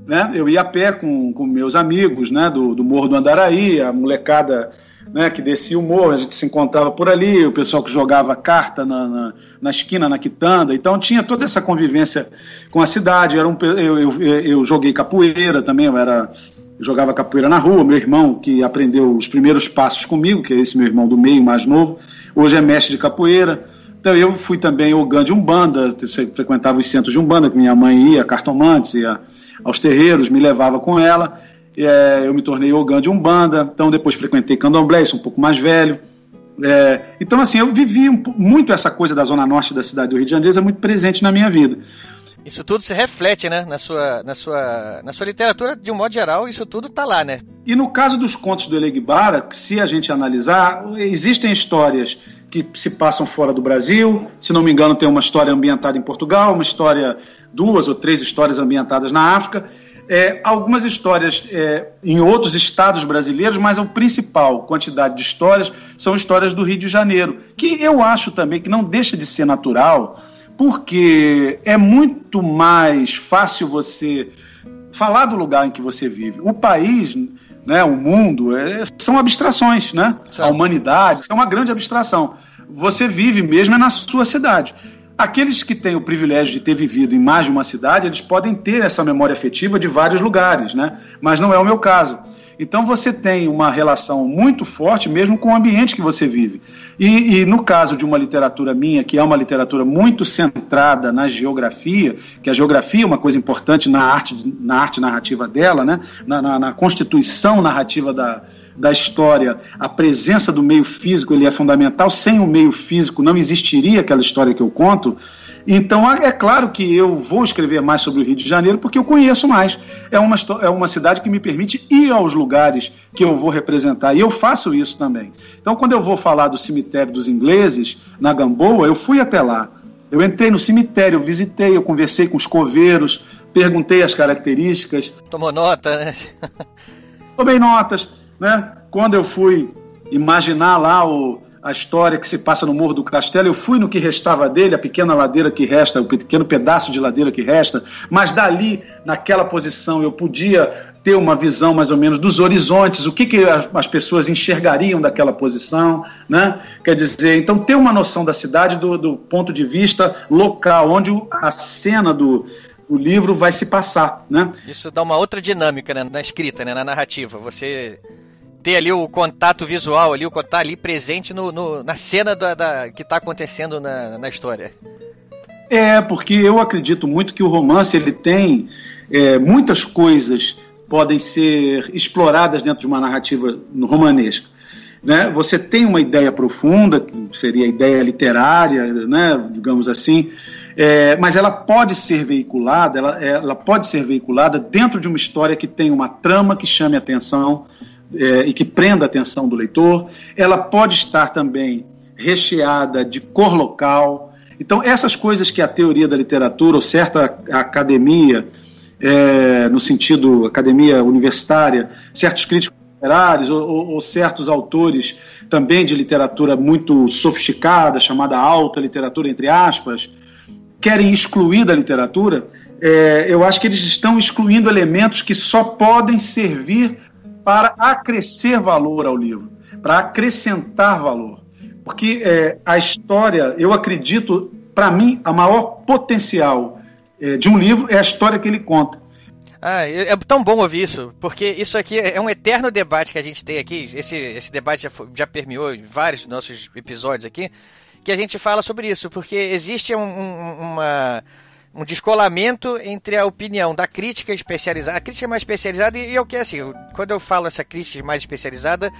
né? Eu ia a pé com, com meus amigos, né? Do, do Morro do Andaraí, a molecada né, que descia o morro, a gente se encontrava por ali, o pessoal que jogava carta na, na, na esquina, na quitanda, então tinha toda essa convivência com a cidade. Era um, eu, eu, eu joguei capoeira também, eu era jogava capoeira na rua. Meu irmão, que aprendeu os primeiros passos comigo, que é esse meu irmão do meio, mais novo, hoje é mestre de capoeira. Então eu fui também ogã de Umbanda, frequentava os centros de Umbanda, que minha mãe ia, cartomantes, ia aos terreiros, me levava com ela. É, eu me tornei ogã de Umbanda, então depois frequentei Candomblé, sou um pouco mais velho. É, então, assim, eu vivi um, muito essa coisa da zona norte da cidade do Rio de Janeiro, é muito presente na minha vida. Isso tudo se reflete, né, na sua, na sua, na sua literatura, de um modo geral, isso tudo está lá, né? E no caso dos contos do Elegbara, se a gente analisar, existem histórias que se passam fora do Brasil. Se não me engano, tem uma história ambientada em Portugal, uma história, duas ou três histórias ambientadas na África. É, algumas histórias é, em outros estados brasileiros, mas a principal quantidade de histórias são histórias do Rio de Janeiro, que eu acho também que não deixa de ser natural, porque é muito mais fácil você falar do lugar em que você vive. O país né, o mundo, é, são abstrações, né? Certo. A humanidade é uma grande abstração. Você vive mesmo é na sua cidade. Aqueles que têm o privilégio de ter vivido em mais de uma cidade, eles podem ter essa memória afetiva de vários lugares, né? Mas não é o meu caso. Então você tem uma relação muito forte mesmo com o ambiente que você vive. E, e, no caso de uma literatura minha, que é uma literatura muito centrada na geografia, que a geografia é uma coisa importante na arte, na arte narrativa dela, né? na, na, na constituição narrativa da, da história, a presença do meio físico ele é fundamental. Sem o meio físico não existiria aquela história que eu conto. Então, é claro que eu vou escrever mais sobre o Rio de Janeiro porque eu conheço mais. É uma, é uma cidade que me permite ir aos lugares que eu vou representar. E eu faço isso também. Então, quando eu vou falar do cemitério dos ingleses, na Gamboa, eu fui até lá. Eu entrei no cemitério, eu visitei, eu conversei com os coveiros, perguntei as características. Tomou nota, né? Tomei notas, né? Quando eu fui imaginar lá o, a história que se passa no Morro do Castelo. Eu fui no que restava dele, a pequena ladeira que resta, o pequeno pedaço de ladeira que resta, mas dali, naquela posição, eu podia ter uma visão mais ou menos dos horizontes, o que, que as pessoas enxergariam daquela posição, né? Quer dizer, então ter uma noção da cidade do, do ponto de vista local, onde a cena do, o livro vai se passar, né? Isso dá uma outra dinâmica né, na escrita, né, na narrativa. Você ter ali o contato visual ali, o contato ali presente no, no na cena da, da que está acontecendo na, na história. É, porque eu acredito muito que o romance ele tem é, muitas coisas podem ser exploradas dentro de uma narrativa romanesca. Né? Você tem uma ideia profunda, que seria a ideia literária, né? digamos assim, é, mas ela pode ser veiculada, ela, ela pode ser veiculada dentro de uma história que tem uma trama que chame atenção, é, e que prenda a atenção do leitor. Ela pode estar também recheada de cor local. Então, essas coisas que a teoria da literatura, ou certa academia, é, no sentido academia universitária, certos críticos literários ou, ou, ou, certos autores também de literatura muito sofisticada, chamada alta literatura, entre aspas, querem excluir da literatura, é, eu acho que eles estão excluindo elementos que só podem servir para acrescer valor ao livro, para acrescentar valor. Porque é, a história, eu acredito, para mim, a maior potencial é, de um livro é a história que ele conta. Ah, é, é tão bom ouvir isso, porque isso aqui é um eterno debate que a gente tem aqui. Esse, esse debate já, já permeou vários nossos episódios aqui, que a gente fala sobre isso, porque existe um, um, uma um descolamento entre a opinião da crítica especializada. A crítica mais especializada, e, o que é assim, quando eu falo essa crítica mais especializada,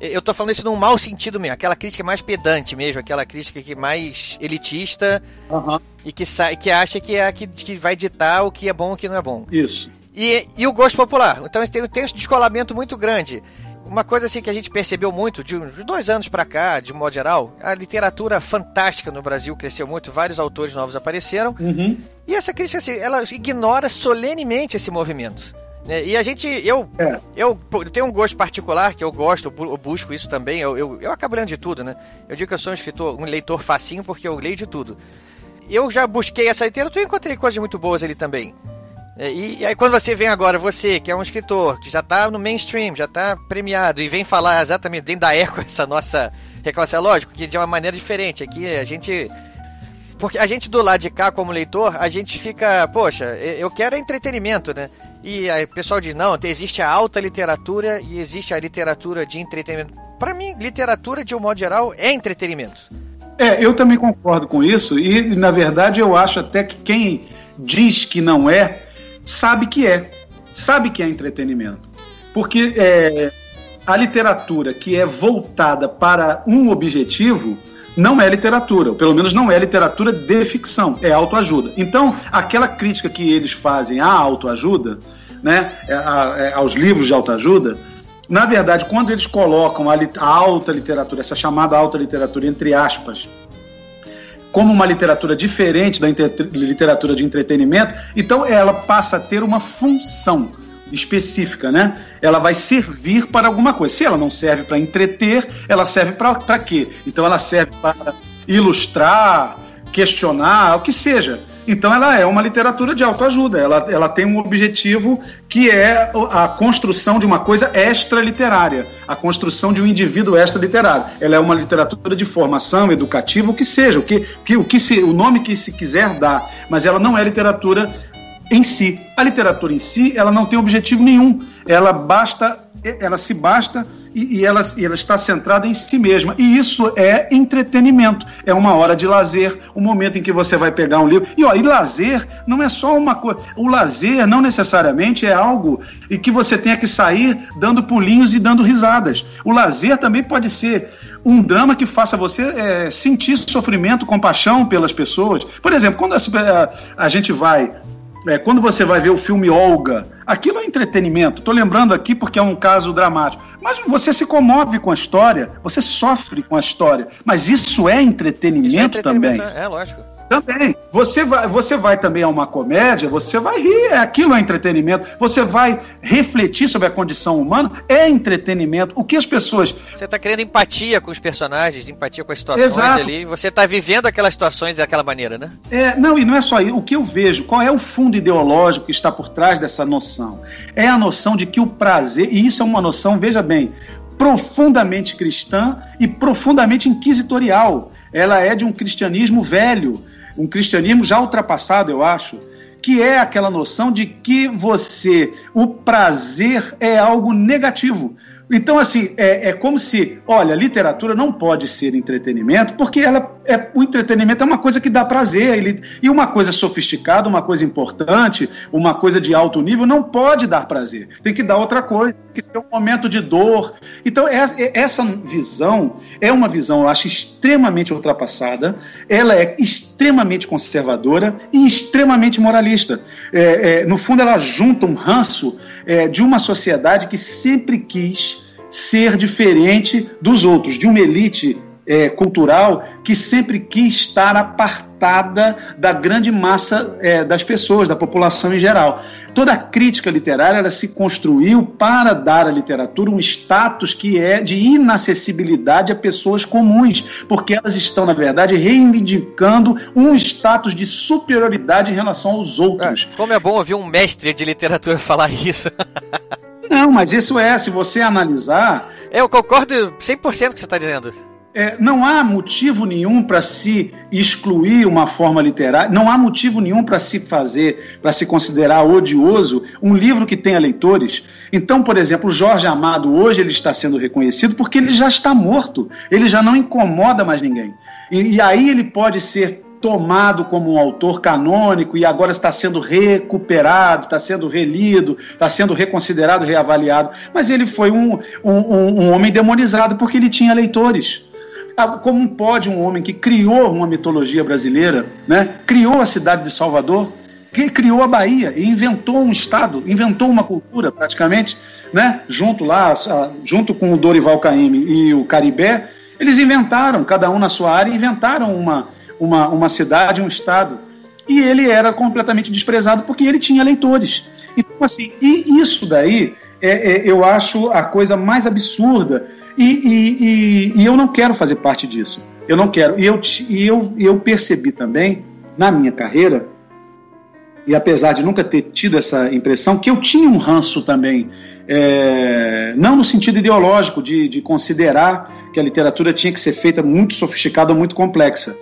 eu tô falando isso num mau sentido mesmo, aquela crítica mais pedante mesmo, aquela crítica que mais elitista uhum. e que, que acha que é a que, que vai ditar o que é bom e o que não é bom. Isso. E, e o gosto popular. Então tem, tem esse descolamento muito grande. Uma coisa assim que a gente percebeu muito de uns dois anos para cá, de modo geral, a literatura fantástica no Brasil cresceu muito, vários autores novos apareceram. Uhum. E essa crítica, assim, ela ignora solenemente esse movimento. Né? E a gente, eu, é. eu, eu, tenho um gosto particular que eu gosto, eu busco isso também. Eu, eu, eu acabo lendo de tudo, né? Eu digo que eu sou um escritor, um leitor facinho porque eu leio de tudo. Eu já busquei essa literatura e encontrei coisas muito boas ali também. É, e, e, aí quando você vem agora, você que é um escritor, que já está no mainstream, já está premiado, e vem falar exatamente dentro da eco essa nossa reclamação, é lógico que de uma maneira diferente. Aqui a gente. Porque a gente do lado de cá, como leitor, a gente fica, poxa, eu quero entretenimento, né? E aí o pessoal diz, não, existe a alta literatura e existe a literatura de entretenimento. Para mim, literatura, de um modo geral, é entretenimento. É, eu também concordo com isso, e na verdade eu acho até que quem diz que não é, sabe que é, sabe que é entretenimento. Porque é, a literatura que é voltada para um objetivo não é literatura, ou pelo menos não é literatura de ficção, é autoajuda. Então, aquela crítica que eles fazem à autoajuda, né, é, é, aos livros de autoajuda, na verdade, quando eles colocam a, a alta literatura, essa chamada alta literatura, entre aspas, como uma literatura diferente da literatura de entretenimento, então ela passa a ter uma função específica, né? Ela vai servir para alguma coisa. Se ela não serve para entreter, ela serve para quê? Então ela serve para ilustrar, questionar, o que seja. Então ela é uma literatura de autoajuda, ela, ela tem um objetivo que é a construção de uma coisa extra-literária, a construção de um indivíduo extra-literário. Ela é uma literatura de formação educativa, o que seja, o que, que, o, que se, o nome que se quiser dar, mas ela não é literatura em si. A literatura em si, ela não tem objetivo nenhum. Ela basta, ela se basta e, e, ela, e ela está centrada em si mesma. E isso é entretenimento. É uma hora de lazer, um momento em que você vai pegar um livro. E, ó, e lazer não é só uma coisa. O lazer não necessariamente é algo e que você tenha que sair dando pulinhos e dando risadas. O lazer também pode ser um drama que faça você é, sentir sofrimento, compaixão pelas pessoas. Por exemplo, quando a, a gente vai é, quando você vai ver o filme Olga, aquilo é entretenimento. Estou lembrando aqui porque é um caso dramático. Mas você se comove com a história, você sofre com a história. Mas isso é entretenimento, isso é entretenimento também. É, lógico. Também. Você vai, você vai também a uma comédia, você vai rir, é aquilo é entretenimento. Você vai refletir sobre a condição humana, é entretenimento. O que as pessoas. Você está querendo empatia com os personagens, empatia com as situações Exato. ali. Você está vivendo aquelas situações daquela maneira, né? É, não, e não é só isso. O que eu vejo, qual é o fundo ideológico que está por trás dessa noção? É a noção de que o prazer, e isso é uma noção, veja bem, profundamente cristã e profundamente inquisitorial. Ela é de um cristianismo velho um cristianismo já ultrapassado, eu acho, que é aquela noção de que você, o prazer é algo negativo. Então, assim, é, é, como se, olha, literatura não pode ser entretenimento, porque ela é, o entretenimento é uma coisa que dá prazer. Ele, e uma coisa sofisticada, uma coisa importante, uma coisa de alto nível, não pode dar prazer. Tem que dar outra coisa, tem que ser um momento de dor. Então, essa visão é uma visão, eu acho, extremamente ultrapassada, ela é extremamente conservadora e extremamente moralista. É, é, no fundo, ela junta um ranço é, de uma sociedade que sempre quis ser diferente dos outros, de uma elite é, cultural que sempre quis estar apartada da grande massa é, das pessoas, da população em geral. Toda a crítica literária ela se construiu para dar à literatura um status que é de inacessibilidade a pessoas comuns, porque elas estão, na verdade, reivindicando um status de superioridade em relação aos outros. É, como é bom ouvir um mestre de literatura falar isso. Não, mas isso é, se você analisar. Eu concordo 100% com o que você está dizendo. É, não há motivo nenhum para se excluir uma forma literária, não há motivo nenhum para se fazer, para se considerar odioso um livro que tenha leitores. Então, por exemplo, Jorge Amado hoje ele está sendo reconhecido porque ele já está morto, ele já não incomoda mais ninguém. E, e aí ele pode ser tomado como um autor canônico e agora está sendo recuperado, está sendo relido, está sendo reconsiderado, reavaliado. Mas ele foi um, um, um homem demonizado porque ele tinha leitores. Ah, como pode um homem que criou uma mitologia brasileira, né, criou a cidade de Salvador, que criou a Bahia e inventou um estado, inventou uma cultura praticamente, né, junto lá, junto com o Dorival Caymmi e o Caribé, eles inventaram, cada um na sua área, inventaram uma, uma, uma cidade, um estado. E ele era completamente desprezado porque ele tinha leitores. Então, assim, e isso daí é, é, eu acho a coisa mais absurda. E, e, e, e, eu não quero fazer parte disso. Eu não quero. E eu, eu, eu percebi também, na minha carreira, e apesar de nunca ter tido essa impressão, que eu tinha um ranço também, é, não no sentido ideológico, de, de considerar que a literatura tinha que ser feita muito sofisticada muito complexa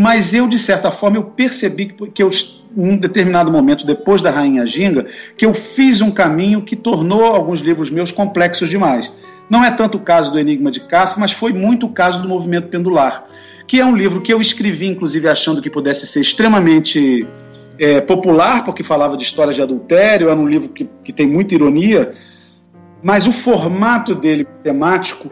mas eu, de certa forma, eu percebi que eu, em um determinado momento, depois da Rainha Ginga, que eu fiz um caminho que tornou alguns livros meus complexos demais. Não é tanto o caso do Enigma de Kafka, mas foi muito o caso do Movimento Pendular, que é um livro que eu escrevi, inclusive, achando que pudesse ser extremamente é, popular, porque falava de histórias de adultério, era um livro que, que tem muita ironia, mas o formato dele temático,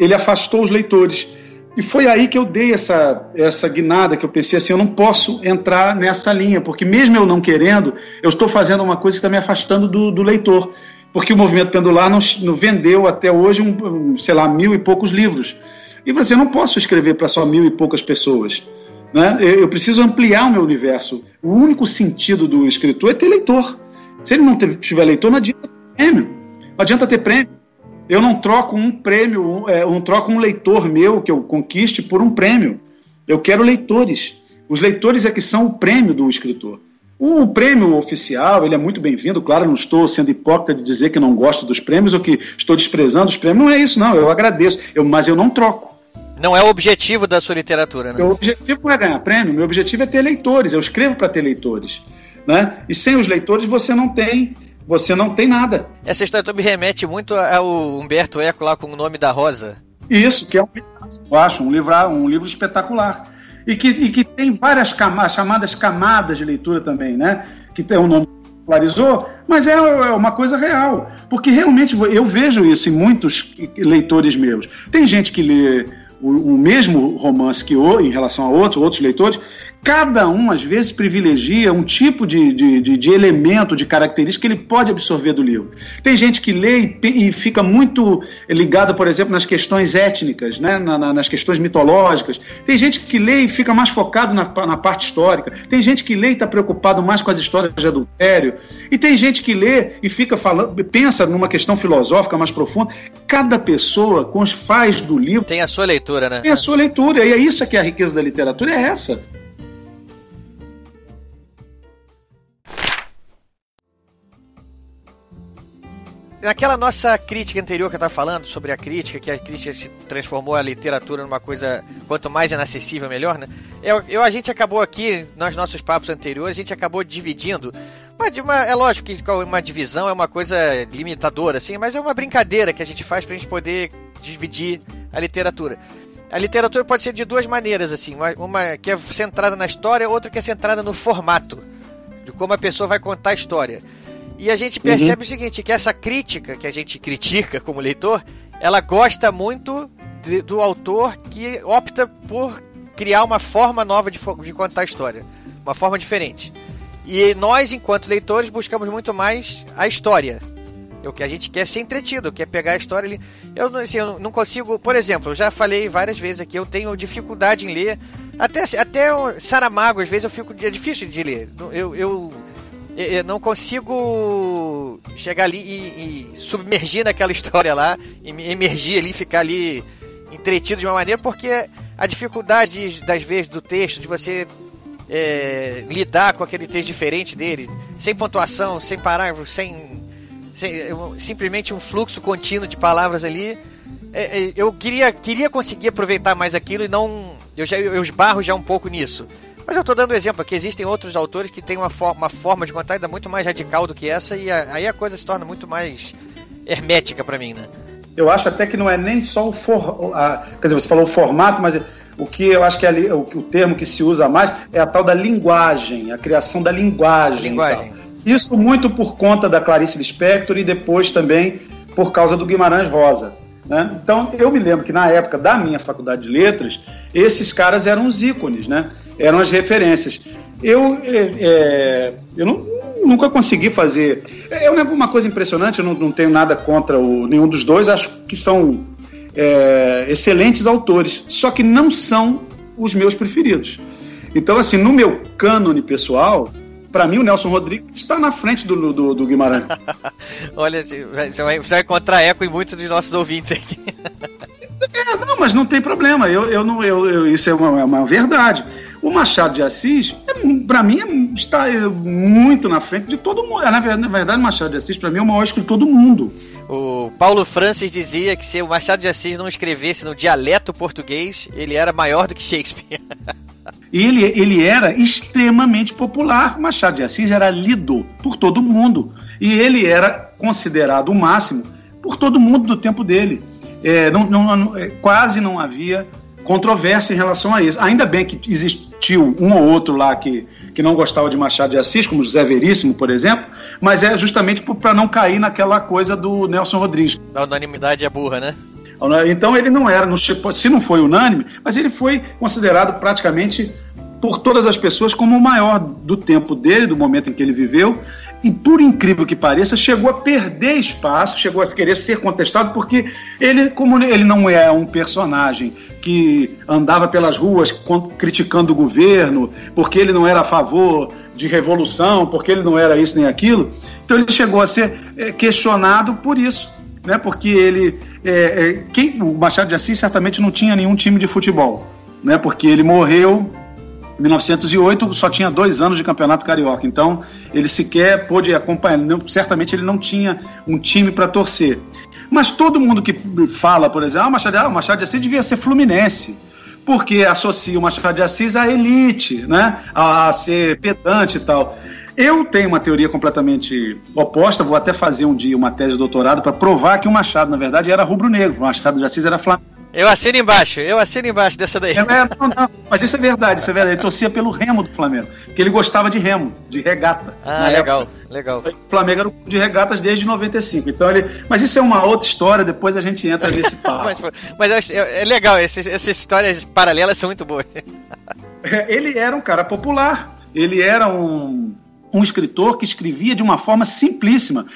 ele afastou os leitores. E foi aí que eu dei essa, essa guinada, que eu pensei assim, eu não posso entrar nessa linha, porque mesmo eu não querendo, eu estou fazendo uma coisa que está me afastando do, do, leitor. Porque o movimento pendular não, não vendeu até hoje, um, sei lá, mil e poucos livros. E você não posso escrever para só mil e poucas pessoas. Né? Eu preciso ampliar o meu universo. O único sentido do escritor é ter leitor. Se ele não tiver leitor, não adianta ter prêmio. Não adianta ter prêmio. Eu não troco um prêmio, é, eu não troco um leitor meu que eu conquiste por um prêmio. Eu quero leitores. Os leitores é que são o prêmio do escritor. O prêmio oficial, ele é muito bem-vindo, claro, não estou sendo hipócrita de dizer que não gosto dos prêmios ou que estou desprezando os prêmios, não é isso, não, eu agradeço, eu, mas eu não troco. Não é o objetivo da sua literatura, né? Meu objetivo não é ganhar prêmio, meu objetivo é ter leitores, eu escrevo para ter leitores. Né? E sem os leitores você não tem você não tem nada. Essa história me remete muito ao Humberto Eco lá com o nome da Rosa. Isso, que é um, eu acho, um livro, um livro espetacular. E que, e que tem várias camadas, chamadas camadas de leitura também, né? Que tem um nome popularizou, mas é, é uma coisa real. Porque realmente eu vejo isso em muitos leitores meus. Tem gente que lê o, o mesmo romance que eu, em relação a outros, outros leitores, cada um, às vezes, privilegia um tipo de, de, de, de, elemento, de característica que ele pode absorver do livro. Tem gente que lê e, e fica muito ligada, por exemplo, nas questões étnicas, né? Na, na, nas questões mitológicas. Tem gente que lê e fica mais focado na, na parte histórica. Tem gente que lê e está preocupado mais com as histórias de adultério. E tem gente que lê e fica falando, pensa numa questão filosófica mais profunda. Cada pessoa faz do livro. Tem a sua leitura, né? Tem a sua leitura. E é isso que é a riqueza da literatura, é essa. Naquela nossa crítica anterior que eu estava falando sobre a crítica, que a crítica transformou a literatura numa coisa quanto mais inacessível, melhor, né? Eu, eu, a gente acabou aqui, nos nossos papos anteriores, a gente acabou dividindo. Uma, uma, é lógico que uma divisão é uma coisa limitadora, assim, mas é uma brincadeira que a gente faz para a gente poder dividir a literatura. A literatura pode ser de duas maneiras, assim, uma, uma que é centrada na história, outra que é centrada no formato, de como a pessoa vai contar a história. E a gente percebe uhum. o seguinte, que essa crítica que a gente critica como leitor, ela gosta muito de, do autor que opta por criar uma forma nova de, de contar a história, uma forma diferente. E nós, enquanto leitores, buscamos muito mais a história. O que a gente quer ser entretido, quer pegar a história ali. Eu, assim, eu não consigo, por exemplo, eu já falei várias vezes aqui, eu tenho dificuldade em ler. Até, até o Saramago, às vezes eu fico. É difícil de ler. Eu, eu eu não consigo chegar ali e, e, submergir naquela história lá, e me emergir ali, ficar ali entretido de uma maneira, porque a dificuldade das vezes do texto, de você é, lidar com aquele texto diferente dele, sem pontuação, sem parágrafo, sem, sem simplesmente um fluxo contínuo de palavras ali. É, é, eu queria, queria conseguir aproveitar mais aquilo e não. Eu já eu esbarro já um pouco nisso. Mas eu estou dando exemplo aqui, existem outros autores que têm uma, for uma forma de contar ainda muito mais radical do que essa, e a, aí a coisa se torna muito mais hermética para mim, né? Eu acho até que não é nem só o for, a, quer dizer, você falou o formato, mas o que eu acho que é o, o, termo que se usa mais é a tal da linguagem, a criação da linguagem. Linguagem. Isso muito por conta da Clarice Lispector e depois também por causa do Guimarães Rosa. Né? Então, eu me lembro que na época da minha faculdade de letras, esses caras eram os ícones, né? Eram as referências. Eu, é, é, eu não, nunca consegui fazer. É uma coisa impressionante, eu não, não tenho nada contra o, nenhum dos dois, acho que são é, excelentes autores, só que não são os meus preferidos. Então, assim, no meu cânone pessoal, para mim o Nelson Rodrigues está na frente do, do, do Guimarães. Olha, você vai, você vai encontrar eco em muitos dos nossos ouvintes aqui. É, não, mas não tem problema. Eu, eu não, eu, eu isso é uma, é uma verdade. O Machado de Assis, é, para mim, é, está é, muito na frente de todo mundo. Na verdade, na verdade o Machado de Assis, para mim, é o maior escritor do mundo. O Paulo Francis dizia que se o Machado de Assis não escrevesse no dialeto português, ele era maior do que Shakespeare. ele, ele era extremamente popular. Machado de Assis era lido por todo mundo. E ele era considerado o máximo por todo mundo do tempo dele é, não, não, é, quase não havia controvérsia em relação a isso. Ainda bem que existiu um ou outro lá que, que não gostava de Machado de Assis, como José Veríssimo, por exemplo, mas é justamente para não cair naquela coisa do Nelson Rodrigues. A unanimidade é burra, né? Então ele não era, se não foi unânime, mas ele foi considerado praticamente por todas as pessoas como o maior do tempo dele, do momento em que ele viveu, e por incrível que pareça, chegou a perder espaço, chegou a querer ser contestado, porque ele, como ele não é um personagem que andava pelas ruas criticando o governo, porque ele não era a favor de revolução, porque ele não era isso nem aquilo, então ele chegou a ser eh, questionado por isso. Né, porque ele. É, é, quem, o Machado de Assis certamente não tinha nenhum time de futebol, né, porque ele morreu 1908 só tinha dois anos de campeonato carioca, então ele sequer pôde acompanhar. Não, certamente ele não tinha um time para torcer. Mas todo mundo que fala, por exemplo, ah, o Machado, ah, o Machado de Assis devia ser Fluminense, porque associa o Machado de Assis à elite, né? a ser pedante e tal. Eu tenho uma teoria completamente oposta, vou até fazer um dia uma tese de doutorado para provar que o Machado, na verdade, era rubro-negro, o Machado de Assis era Flamengo. Eu assino embaixo, eu assino embaixo dessa daí. É, não, não, mas isso é verdade, isso é verdade. Ele torcia pelo remo do Flamengo, porque ele gostava de remo, de regata. Ah, legal, época. legal. O Flamengo era de regatas desde 95. Então ele, mas isso é uma outra história, depois a gente entra nesse papo. mas, mas é legal, essas, essas histórias paralelas são muito boas. é, ele era um cara popular. Ele era um, um escritor que escrevia de uma forma simplíssima.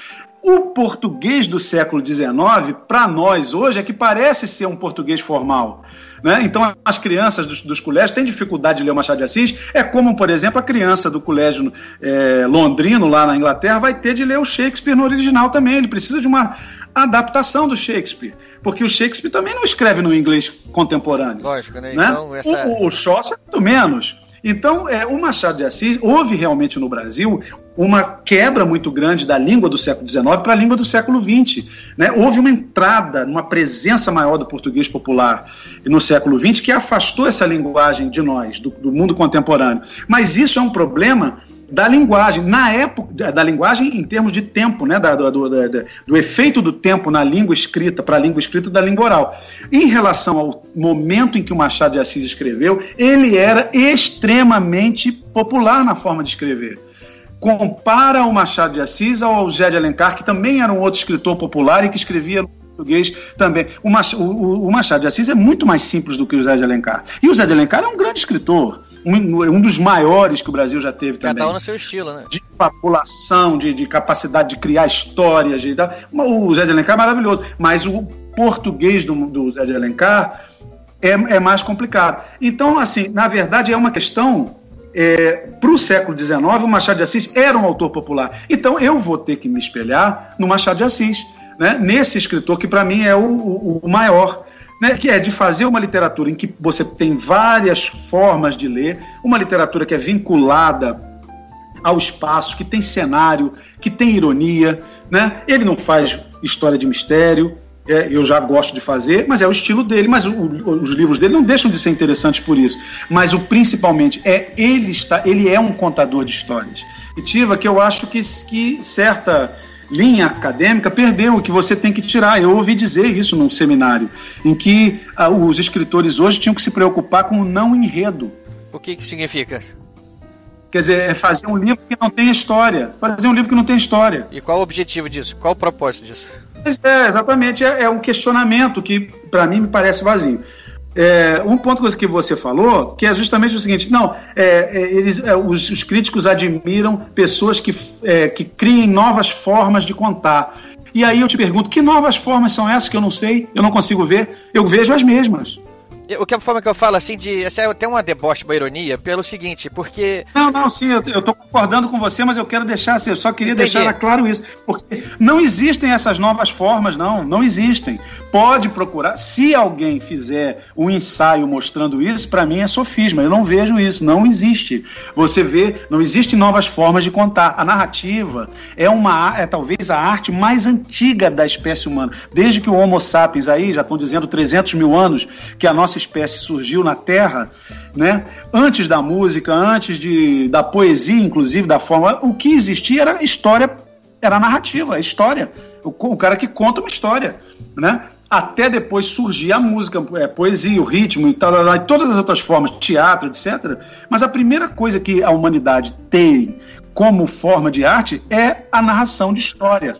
O português do século XIX, para nós hoje, é que parece ser um português formal. Né? Então, as crianças dos, dos, colégios têm dificuldade de ler o Machado de Assis. É como, por exemplo, a criança do colégio é, londrino, lá na Inglaterra, vai ter de ler o Shakespeare no original também. Ele precisa de uma adaptação do Shakespeare. Porque o Shakespeare também não escreve no inglês contemporâneo. Lógico, né? né? Então, essa... o, o Chaucer, muito menos. Então, é, o Machado de Assis, houve realmente no Brasil uma quebra muito grande da língua do século XIX para a língua do século XX. Né? Houve uma entrada, uma presença maior do português popular no século XX que afastou essa linguagem de nós, do, do mundo contemporâneo. Mas isso é um problema da linguagem, na época da linguagem em termos de tempo, né, da, do, do, do, do efeito do tempo na língua escrita para a língua escrita da língua oral. Em relação ao momento em que o Machado de Assis escreveu, ele era extremamente popular na forma de escrever. Compara o Machado de Assis ao José de Alencar, que também era um outro escritor popular e que escrevia no português também. O, o, o Machado de Assis é muito mais simples do que o José de Alencar. E o José de Alencar é um grande escritor um, um dos maiores que o Brasil já teve também. Cada um no seu estilo, né? De população, de, de capacidade de criar histórias. De, o Zé de Alencar é maravilhoso, mas o português do, do Zé de Alencar é, é mais complicado. Então, assim, na verdade, é uma questão é, para o século XIX, o Machado de Assis era um autor popular. Então eu vou ter que me espelhar no Machado de Assis, né? nesse escritor que para mim é o, o, o maior né, que é de fazer uma literatura em que você tem várias formas de ler, uma literatura que é vinculada ao espaço, que tem cenário, que tem ironia. Né? Ele não faz história de mistério, é, eu já gosto de fazer, mas é o estilo dele, mas o, o, os livros dele não deixam de ser interessantes por isso. Mas o principalmente é ele está, ele é um contador de histórias. E Tiva, que eu acho que, que certa linha acadêmica perdeu, que você tem que tirar. Eu ouvi dizer isso num seminário, em que ah, os escritores hoje tinham que se preocupar com o não enredo. O que, que significa? Quer dizer, é fazer um livro que não tem história. Fazer um livro que não tem história. E qual o objetivo disso? Qual o propósito disso? É, exatamente. É, é um questionamento que, para mim, me parece vazio. É, um ponto que você falou, que é justamente o seguinte: não, é, é, eles, é, os, os, críticos admiram pessoas que, é, que criem novas formas de contar. E aí eu te pergunto: que novas formas são essas que eu não sei, eu não consigo ver? Eu vejo as mesmas. O que é a forma que eu falo assim de. Essa é até uma deboche, uma ironia, pelo seguinte, porque. Não, não, sim, eu, eu tô concordando com você, mas eu quero deixar, assim, eu só queria Entendi. deixar claro isso. Porque não existem essas novas formas, não. Não existem. Pode procurar. Se alguém fizer um ensaio mostrando isso, para mim é sofisma. Eu não vejo isso. Não existe. Você vê, não existem novas formas de contar. A narrativa é uma é talvez a arte mais antiga da espécie humana. Desde que o Homo sapiens aí, já estão dizendo 300 mil anos, que a nossa nossa espécie surgiu na Terra, né? Antes da música, antes de, da poesia, inclusive, da forma. O que existia era história, era narrativa, história. O, o cara que conta uma história, né? Até depois surgir a música, é, poesia, o ritmo e tal, e todas as outras formas, teatro, etc. Mas a primeira coisa que a humanidade tem como forma de arte é a narração de história.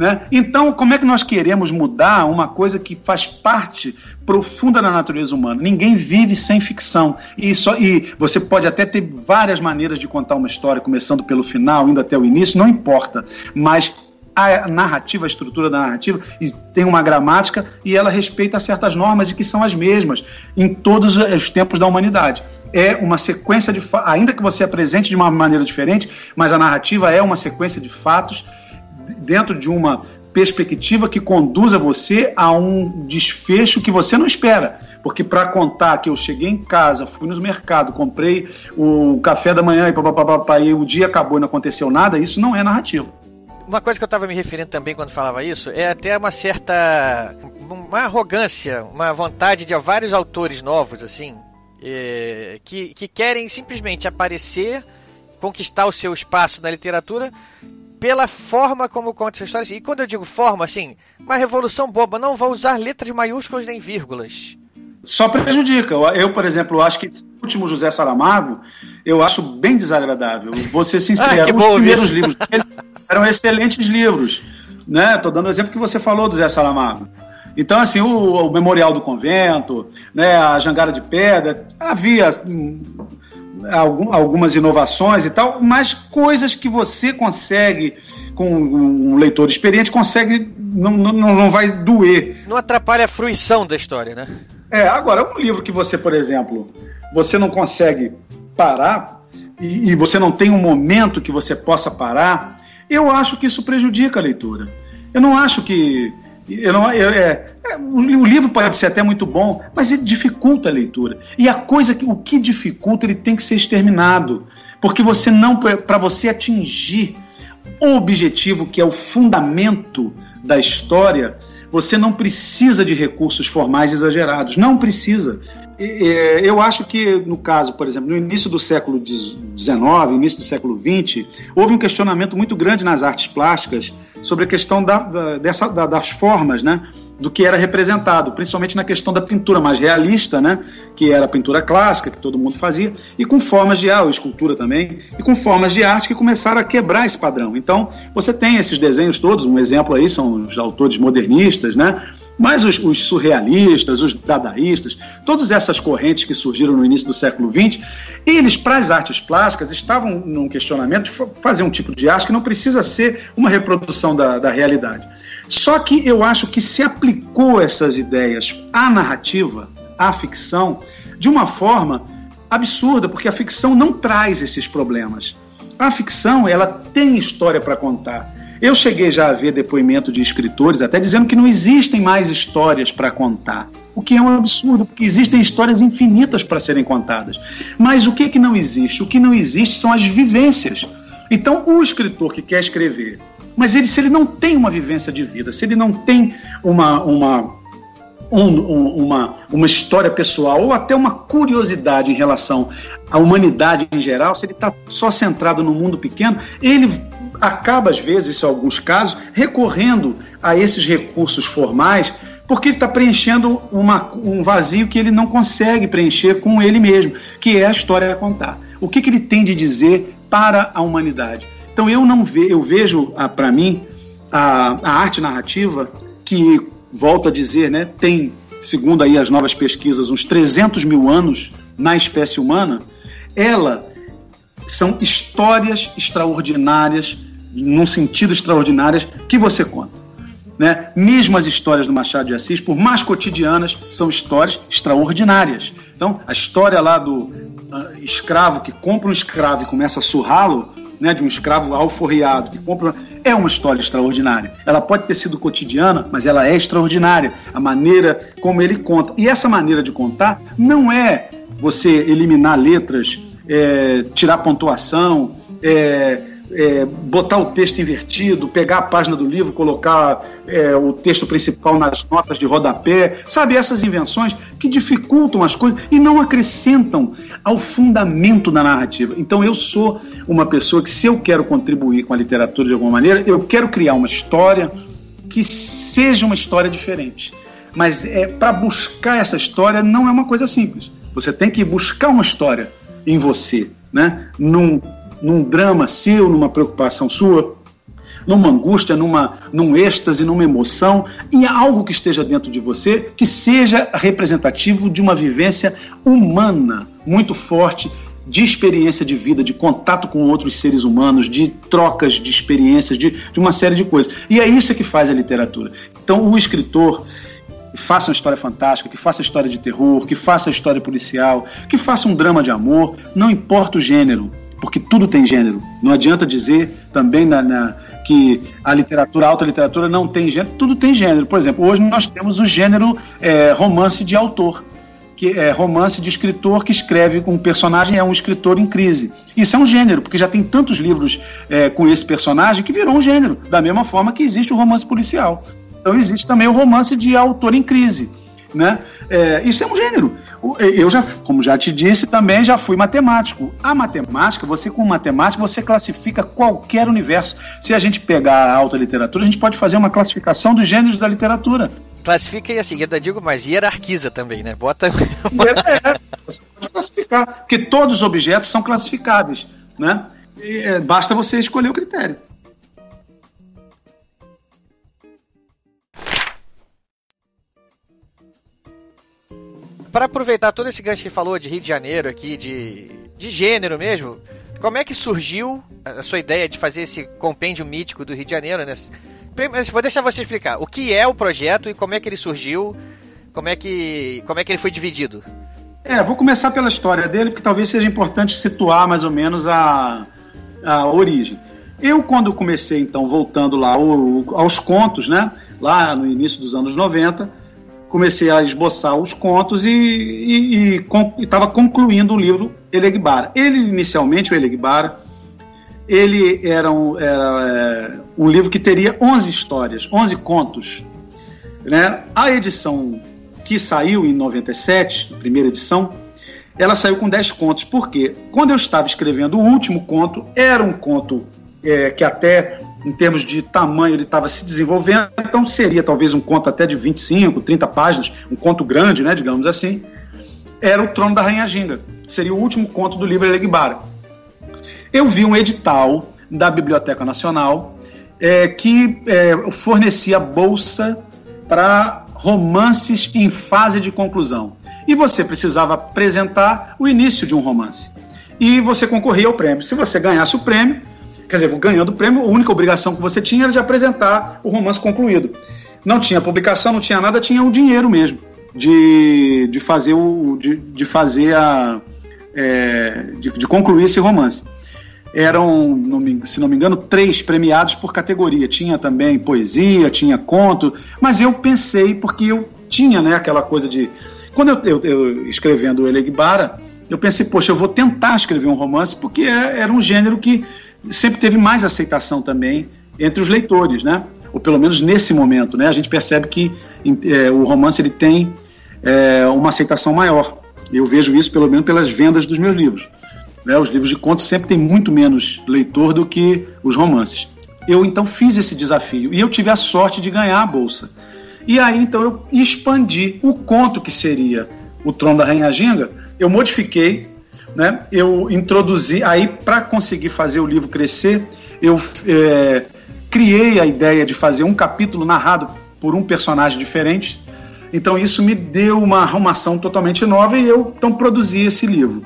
Né? Então, como é que nós queremos mudar uma coisa que faz parte profunda da natureza humana? Ninguém vive sem ficção. E, só, e você pode até ter várias maneiras de contar uma história, começando pelo final, indo até o início, não importa. Mas a narrativa, a estrutura da narrativa, tem uma gramática e ela respeita certas normas e que são as mesmas em todos os tempos da humanidade. É uma sequência de ainda que você apresente de uma maneira diferente, mas a narrativa é uma sequência de fatos dentro de uma perspectiva que conduza você a um desfecho que você não espera. Porque para contar que eu cheguei em casa, fui no mercado, comprei o café da manhã e, papapá, e o dia acabou e não aconteceu nada, isso não é narrativo. Uma coisa que eu estava me referindo também quando falava isso é até uma certa uma arrogância, uma vontade de vários autores novos assim é, que, que querem simplesmente aparecer, conquistar o seu espaço na literatura pela forma como conta essa história. E quando eu digo forma, assim, uma revolução boba, não vou usar letras maiúsculas nem vírgulas. Só prejudica. Eu, por exemplo, acho que o último José Saramago, eu acho bem desagradável. Vou ser sincero, ah, os primeiros isso. livros dele eram excelentes livros. Né? Tô dando o exemplo que você falou do Zé Saramago. Então, assim, o, o Memorial do Convento, né, a Jangada de Pedra, havia hum, algum, algumas inovações e tal, mas coisas que você consegue, com um leitor experiente, consegue, não, não, não vai doer. Não atrapalha a fruição da história, né? É, agora, um livro que você, por exemplo, você não consegue parar e, e você não tem um momento que você possa parar, eu acho que isso prejudica a leitura. Eu não acho que eu não, eu, é, é, o livro pode ser até muito bom, mas ele dificulta a leitura. E a coisa que o que dificulta, ele tem que ser exterminado, porque você não para você atingir o objetivo que é o fundamento da história, você não precisa de recursos formais exagerados, não precisa. Eu acho que, no caso, por exemplo, no início do século XIX, início do século XX, houve um questionamento muito grande nas artes plásticas sobre a questão da, da, dessa, da, das formas, né? do que era representado, principalmente na questão da pintura mais realista, né, que era a pintura clássica, que todo mundo fazia, e com formas de arte, escultura também, e com formas de arte que começaram a quebrar esse padrão. Então, você tem esses desenhos todos, um exemplo aí são os autores modernistas, né, mas os, os, surrealistas, os dadaístas, todas essas correntes que surgiram no início do século XX, eles, para as artes plásticas, estavam num questionamento de fazer um tipo de arte que não precisa ser uma reprodução da, da realidade. Só que eu acho que se aplicou essas ideias à narrativa, à ficção, de uma forma absurda, porque a ficção não traz esses problemas. A ficção, ela tem história para contar. Eu cheguei já a ver depoimento de escritores até dizendo que não existem mais histórias para contar. O que é um absurdo, porque existem histórias infinitas para serem contadas. Mas o que, que não existe? O que não existe são as vivências. Então, o escritor que quer escrever mas ele, se ele não tem uma vivência de vida, se ele não tem uma, uma, um, uma, uma história pessoal ou até uma curiosidade em relação à humanidade em geral, se ele está só centrado no mundo pequeno, ele acaba, às vezes, em alguns casos, recorrendo a esses recursos formais porque ele está preenchendo uma, um vazio que ele não consegue preencher com ele mesmo, que é a história a contar. O que, que ele tem de dizer para a humanidade? Então eu não ve, eu vejo ah, para mim a, a, arte narrativa que volto a dizer, né, tem segundo aí as novas pesquisas uns 300 mil anos na espécie humana, ela são histórias extraordinárias, num sentido extraordinárias, que você conta. Né? Mesmo as histórias do Machado de Assis, por mais cotidianas, são histórias extraordinárias. Então, a história lá do uh, escravo que compra um escravo e começa a surrá-lo, né, de um escravo alforriado que compra é uma história extraordinária. Ela pode ter sido cotidiana, mas ela é extraordinária. A maneira como ele conta. E essa maneira de contar não é você eliminar letras, é, tirar pontuação, é, é, botar o texto invertido, pegar a página do livro, colocar é, o texto principal nas notas de rodapé, sabe? Essas invenções que dificultam as coisas e não acrescentam ao fundamento da narrativa. Então eu sou uma pessoa que, se eu quero contribuir com a literatura de alguma maneira, eu quero criar uma história que seja uma história diferente. Mas é para buscar essa história não é uma coisa simples. Você tem que buscar uma história em você, né? Num num drama seu, numa preocupação sua, numa angústia, numa, num êxtase, numa emoção, e algo que esteja dentro de você que seja representativo de uma vivência humana muito forte, de experiência de vida, de contato com outros seres humanos, de trocas de experiências, de, de uma série de coisas. E é isso que faz a literatura. Então, o escritor que faça uma história fantástica, que faça história de terror, que faça história policial, que faça um drama de amor, não importa o gênero, porque tudo tem gênero. Não adianta dizer também na, na, que a literatura, a alta literatura não tem gênero, tudo tem gênero. Por exemplo, hoje nós temos o gênero é, romance de autor, que é romance de escritor que escreve com um personagem é um escritor em crise. Isso é um gênero, porque já tem tantos livros é, com esse personagem que virou um gênero, da mesma forma que existe o romance policial. Então existe também o romance de autor em crise. Né? É, isso é um gênero. Eu já, como já te disse, também já fui matemático. A matemática, você com matemática, você classifica qualquer universo. Se a gente pegar a alta literatura, a gente pode fazer uma classificação dos gêneros da literatura. Classifica e assim, ainda digo mais, hierarquiza também, né? Bota. É, você pode classificar, porque todos os objetos são classificáveis, né? E, é, basta você escolher o critério. Para aproveitar todo esse gancho que falou de Rio de Janeiro aqui, de de gênero mesmo. Como é que surgiu a sua ideia de fazer esse compêndio mítico do Rio de Janeiro, né? Vou deixar você explicar o que é o projeto e como é que ele surgiu, como é que, como é que ele foi dividido. É, vou começar pela história dele, porque talvez seja importante situar mais ou menos a, a origem. Eu, quando comecei, então, voltando lá ao, aos contos, né, lá no início dos anos 90, comecei a esboçar os contos e estava concluindo o livro Elegbara. Ele, inicialmente, o Elegbara, ele era, um, era é, um livro que teria 11 histórias, 11 contos. Né? A edição que saiu em 97, a primeira edição, ela saiu com 10 contos. Por quê? Quando eu estava escrevendo o último conto, era um conto é, que até em termos de tamanho ele estava se desenvolvendo, então seria talvez um conto até de 25, 30 páginas, um conto grande, né, digamos assim. Era o Trono da Rainha Ginga. Seria o último conto do livro Elegbara. Eu vi um edital da Biblioteca Nacional é, que é, fornecia bolsa para romances em fase de conclusão. E você precisava apresentar o início de um romance. E você concorria ao prêmio. Se você ganhasse o prêmio, quer dizer, ganhando o prêmio, a única obrigação que você tinha era de apresentar o romance concluído. Não tinha publicação, não tinha nada, tinha o dinheiro mesmo de, de fazer o de, de fazer a é, de, de concluir esse romance eram, se não me engano, três premiados por categoria. Tinha também poesia, tinha conto, mas eu pensei, porque eu tinha né, aquela coisa de. Quando eu, eu, eu escrevendo o Elegbara, eu pensei, poxa, eu vou tentar escrever um romance, porque é, era um gênero que sempre teve mais aceitação também entre os leitores, né? Ou pelo menos nesse momento, né? A gente percebe que é, o romance ele tem é, uma aceitação maior. Eu vejo isso pelo menos pelas vendas dos meus livros. Né? Os livros de contos sempre têm muito menos leitor do que os romances. Eu então fiz esse desafio e eu tive a sorte de ganhar a bolsa. E aí então eu expandi o conto que seria o Trono da Rainha Ginga, eu modifiquei, né? eu introduzi, aí para conseguir fazer o livro crescer, eu é, criei a ideia de fazer um capítulo narrado por um personagem diferente. Então isso me deu uma arrumação totalmente nova e eu então produzi esse livro.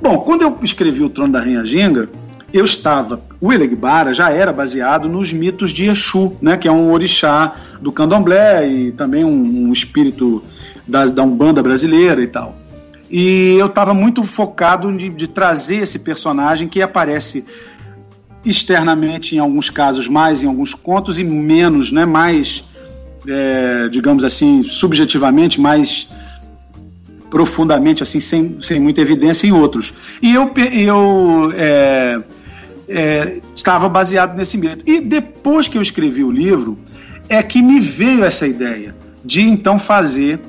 Bom, quando eu escrevi o Trono da Rainha Ginga, eu estava. O Elegbara já era baseado nos mitos de Exu, né, que é um orixá do candomblé e também um, um espírito da Umbanda brasileira e tal. E eu estava muito focado de, de trazer esse personagem que aparece externamente em alguns casos mais em alguns contos e menos, né, mais, é, digamos assim, subjetivamente mais profundamente, assim, sem, sem muita evidência em outros. E eu, eu é, é, estava baseado nesse mito. E depois que eu escrevi o livro, é que me veio essa ideia de então fazer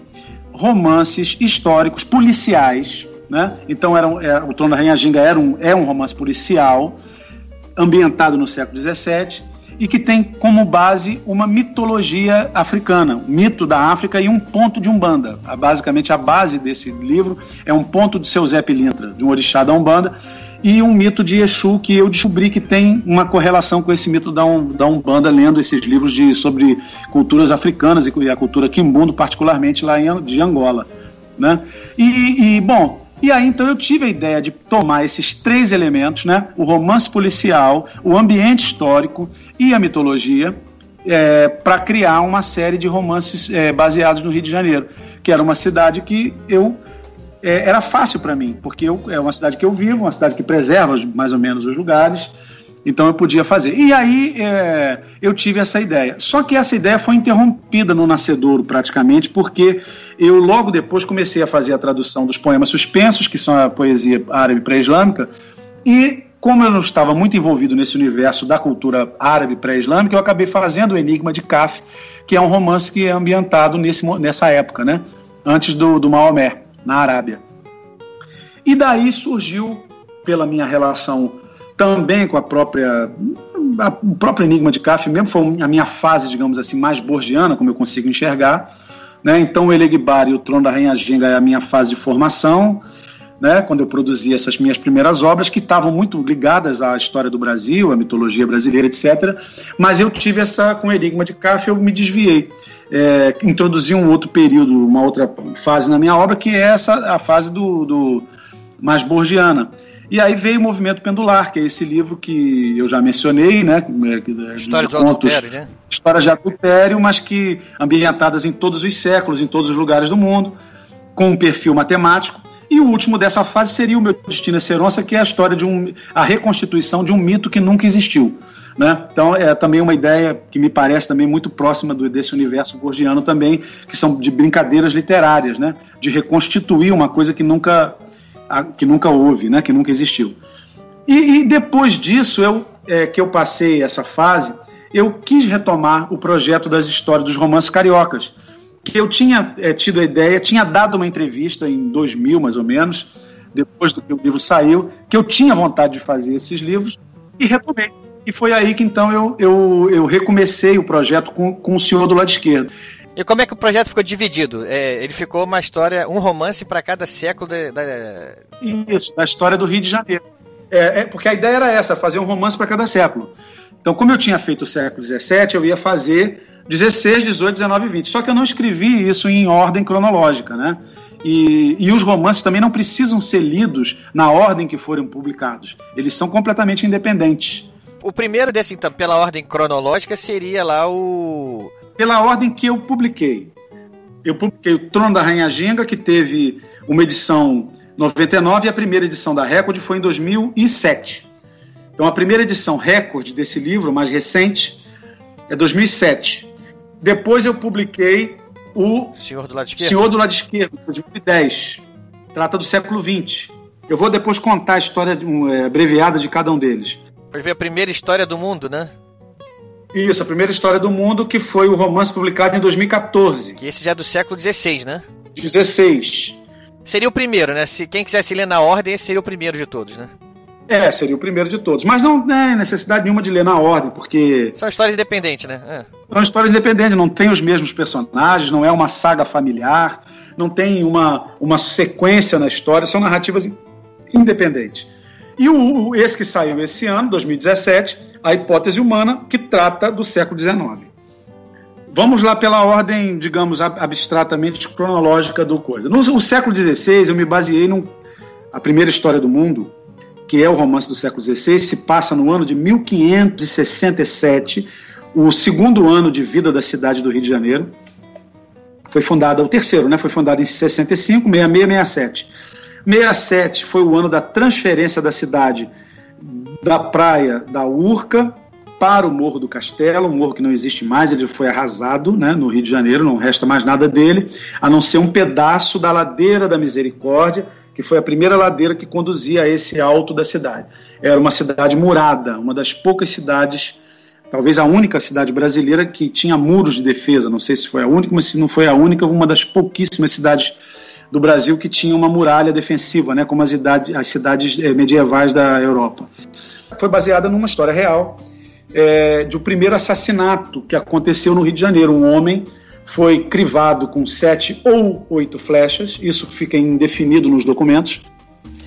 romances históricos policiais. Né? Então, era, era, o Trono da Rainha Ginga era um, é um romance policial ambientado no século XVII e que tem como base uma mitologia africana, um mito da África e um ponto de Umbanda. basicamente, a base desse livro é um ponto de seu Zé Pilintra, de um orixá da Umbanda, e um mito de Exu que eu descobri que tem uma correlação com esse mito da, um, da Umbanda, lendo esses livros de, sobre culturas africanas e a cultura quimbundo, particularmente lá em, de Angola. Né? E, e, bom, e aí então eu tive a ideia de tomar esses três elementos, né? O romance policial, o ambiente histórico e a mitologia, é, para criar uma série de romances é, baseados no Rio de Janeiro, que era uma cidade que eu é, era fácil para mim, porque eu, é uma cidade que eu vivo, uma cidade que preserva mais ou menos os lugares, então eu podia fazer. E aí é, eu tive essa ideia. Só que essa ideia foi interrompida no Nascedouro, praticamente, porque eu logo depois comecei a fazer a tradução dos poemas suspensos, que são a poesia árabe pré-islâmica, e como eu não estava muito envolvido nesse universo da cultura árabe pré-islâmica, eu acabei fazendo o Enigma de Kaf, que é um romance que é ambientado nesse, nessa época, né? antes do, do Maomé, na Arábia. E daí surgiu, pela minha relação também com a própria a, o próprio enigma de Kaf mesmo foi a minha fase digamos assim mais borgiana como eu consigo enxergar né? Então o Elegbar e o Trono da Rainha Ginga é a minha fase de formação né? Quando eu produzi essas minhas primeiras obras que estavam muito ligadas à história do Brasil à mitologia brasileira etc mas eu tive essa com o enigma de Kaf eu me desviei é, introduzi um outro período uma outra fase na minha obra que é essa a fase do, do mais borgiana E aí veio o Movimento Pendular, que é esse livro que eu já mencionei, né? História de adultério, né? Histórias de adultério, mas que ambientadas em todos os séculos, em todos os lugares do mundo, com um perfil matemático. E o último dessa fase seria o meu Destino é Seronça, que é a história de um, a reconstituição de um mito que nunca existiu. Né? Então é também uma ideia que me parece também muito próxima do, desse universo gorgiano também, que são de brincadeiras literárias, né? de reconstituir uma coisa que nunca, que nunca houve, né? que nunca existiu. E, e depois disso, eu, é, que eu passei essa fase, eu quis retomar o projeto das histórias dos romances cariocas, que eu tinha é, tido a ideia, tinha dado uma entrevista em 2000 mais ou menos, depois do que o livro saiu, que eu tinha vontade de fazer esses livros e retomei. E foi aí que então eu, eu, eu recomecei o projeto com, com o senhor do lado esquerdo. E como é que o projeto ficou dividido? É, ele ficou uma história, um romance para cada século da. Isso, da história do Rio de Janeiro. É, é, porque a ideia era essa, fazer um romance para cada século. Então, como eu tinha feito o século XVII, eu ia fazer 16, 18, 19 e 20. Só que eu não escrevi isso em ordem cronológica, né? E, e, os romances também não precisam ser lidos na ordem que forem publicados. Eles são completamente independentes. O primeiro desse, então, pela ordem cronológica, seria lá o. Pela ordem que eu publiquei. Eu publiquei o Trono da Rainha Ginga, que teve uma edição 99, e a primeira edição da Record foi em 2007. Então, a primeira edição recorde desse livro, mais recente, é 2007. Depois eu publiquei o Senhor do Lado Esquerdo, Senhor do Lado Esquerdo 2010. Trata do século XX. Eu vou depois contar a história é, abreviada de cada um deles. Pode ver a primeira história do mundo, né? Isso, a primeira história do mundo, que foi o romance publicado em 2014. Que esse já é do século XVI, né? 16. Seria o primeiro, né? Se quem quisesse ler na ordem, esse seria o primeiro de todos, né? É, seria o primeiro de todos. Mas não tem necessidade nenhuma de ler na ordem, porque. São histórias independentes, né? É. São histórias independentes, não tem os mesmos personagens, não é uma saga familiar, não tem uma, uma sequência na história, são narrativas independentes. E o, esse que saiu esse ano, 2017, A Hipótese Humana, que trata do século XIX. Vamos lá pela ordem, digamos, abstratamente cronológica do coisa. No, no século XVI, eu me baseei num, a primeira história do mundo, que é o romance do século XVI, se passa no ano de 1567, o segundo ano de vida da cidade do Rio de Janeiro. Foi fundada, o terceiro, né? Foi fundada em 65, 66, 67. 67 foi o ano da transferência da cidade da praia da Urca para o Morro do Castelo, um morro que não existe mais, ele foi arrasado né, no Rio de Janeiro, não resta mais nada dele, a não ser um pedaço da ladeira da Misericórdia, que foi a primeira ladeira que conduzia a esse alto da cidade. Era uma cidade murada, uma das poucas cidades, talvez a única cidade brasileira que tinha muros de defesa. Não sei se foi a única, mas se não foi a única, uma das pouquíssimas cidades do Brasil que tinha uma muralha defensiva, né, como as, idade, as cidades eh, medievais da Europa. Foi baseada numa história real é, de um primeiro assassinato que aconteceu no Rio de Janeiro. Um homem foi crivado com sete ou oito flechas, isso fica indefinido nos documentos.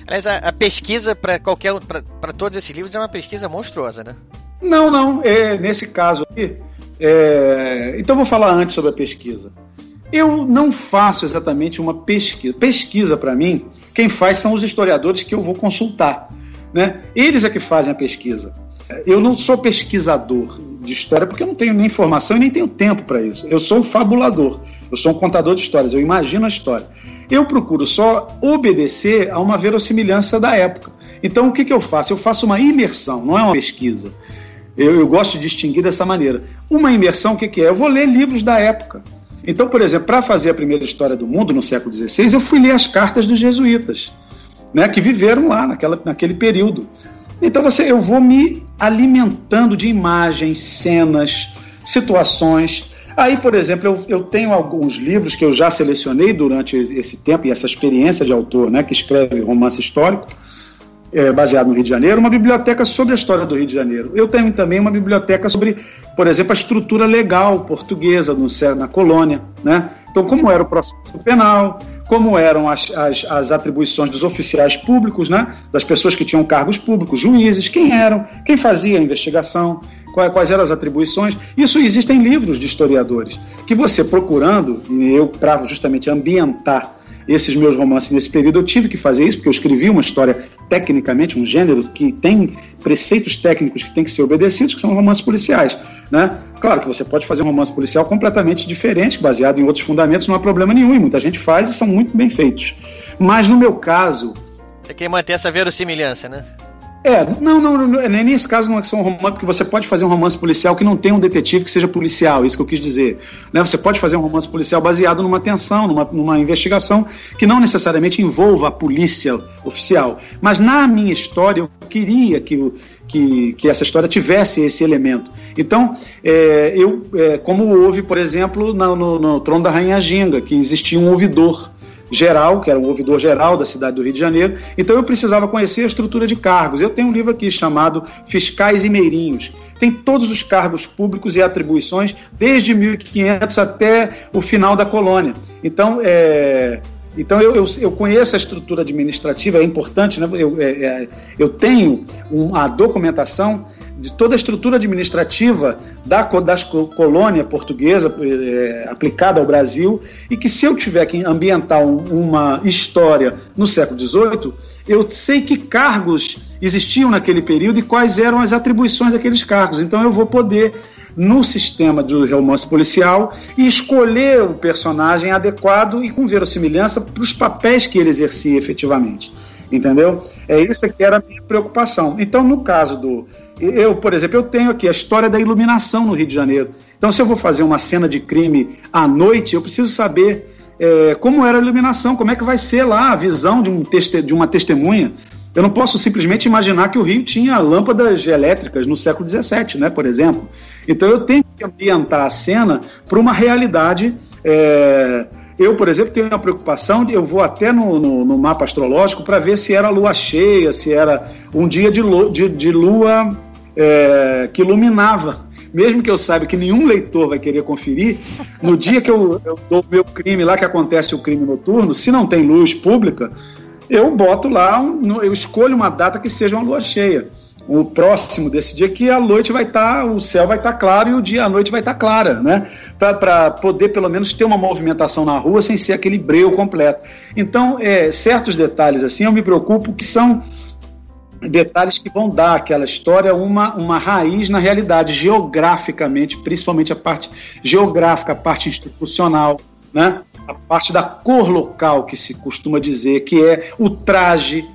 Aliás, a, a pesquisa para qualquer para todos esses livros é uma pesquisa monstruosa, né? Não, não. É, nesse caso aqui, é, então vou falar antes sobre a pesquisa. Eu não faço exatamente uma pesquisa. Pesquisa, para mim, quem faz são os historiadores que eu vou consultar. Né? Eles é que fazem a pesquisa. Eu não sou pesquisador de história porque eu não tenho nem formação e nem tenho tempo para isso. Eu sou um fabulador, eu sou um contador de histórias, eu imagino a história. Eu procuro só obedecer a uma verossimilhança da época. Então o que, que eu faço? Eu faço uma imersão, não é uma pesquisa. Eu, eu gosto de distinguir dessa maneira. Uma imersão, o que, que é? Eu vou ler livros da época. Então, por exemplo, para fazer a primeira história do mundo no século XVI, eu fui ler as cartas dos jesuítas, né, que viveram lá naquela, naquele período. Então, você, eu vou me alimentando de imagens, cenas, situações. Aí, por exemplo, eu, eu tenho alguns livros que eu já selecionei durante esse tempo e essa experiência de autor, né, que escreve romance histórico é, baseado no Rio de Janeiro, uma biblioteca sobre a história do Rio de Janeiro. Eu tenho também uma biblioteca sobre, por exemplo, a estrutura legal portuguesa no, na colônia. Né? Então, como era o processo penal, como eram as, as, as, atribuições dos oficiais públicos, né? das pessoas que tinham cargos públicos, juízes, quem eram, quem fazia a investigação, quais, quais eram as atribuições. Isso existem livros de historiadores, que você procurando, e eu para justamente ambientar esses meus romances nesse período, eu tive que fazer isso, porque eu escrevi uma história tecnicamente, um gênero que tem preceitos técnicos que têm que ser obedecidos, que são romances policiais. Né? Claro que você pode fazer um romance policial completamente diferente, baseado em outros fundamentos, não há problema nenhum, e muita gente faz e são muito bem feitos. Mas no meu caso. Você quer manter essa verossimilhança, né? É, não, não, não, nem nesse caso não é que um romance, porque você pode fazer um romance policial que não tem um detetive que seja policial, isso que eu quis dizer. Né? Você pode fazer um romance policial baseado numa tensão, numa, numa investigação que não necessariamente envolva a polícia oficial. Mas na minha história, eu queria que, que, que essa história tivesse esse elemento. Então, é, eu, é, como houve, por exemplo, no, no, no Trono da Rainha Ginga, que existia um ouvidor geral, que era o ouvidor geral da cidade do Rio de Janeiro. Então eu precisava conhecer a estrutura de cargos. Eu tenho um livro aqui chamado Fiscais e Meirinhos. Tem todos os cargos públicos e atribuições, desde 1500 até o final da colônia. Então, é, então eu, eu, eu, conheço a estrutura administrativa, é importante, né? eu, é, é eu tenho uma documentação de toda a estrutura administrativa da, das colônia portuguesa é, aplicada ao Brasil e que se eu tiver que ambientar um, uma história no século XVIII, eu sei que cargos existiam naquele período e quais eram as atribuições daqueles cargos. Então eu vou poder no sistema do romance policial e escolher o personagem adequado e com verossimilhança para os papéis que ele exercia efetivamente. Entendeu? É isso que era a minha preocupação. Então, no caso do. Eu, por exemplo, eu tenho aqui a história da iluminação no Rio de Janeiro. Então, se eu vou fazer uma cena de crime à noite, eu preciso saber é, como era a iluminação, como é que vai ser lá a visão de, um de uma testemunha. Eu não posso simplesmente imaginar que o Rio tinha lâmpadas elétricas no século XVII, né, por exemplo. Então eu tenho que ambientar a cena para uma realidade. É... Eu, por exemplo, tenho uma preocupação, eu vou até no, no, no mapa astrológico para ver se era lua cheia, se era um dia de, lua, de, de lua é, que iluminava mesmo que eu saiba que nenhum leitor vai querer conferir, no dia que eu, eu dou o meu crime lá, que acontece o crime noturno, se não tem luz pública, eu boto lá, eu escolho uma data que seja uma lua cheia. O próximo desse dia que a noite vai estar, tá, o céu vai estar tá claro e o dia, a noite vai estar tá clara, né? Para poder pelo menos ter uma movimentação na rua sem ser aquele breu completo. Então, é, certos detalhes assim eu me preocupo que são detalhes que vão dar àquela história uma, uma raiz na realidade, geograficamente, principalmente a parte geográfica, a parte institucional, né? A parte da cor local que se costuma dizer, que é o traje,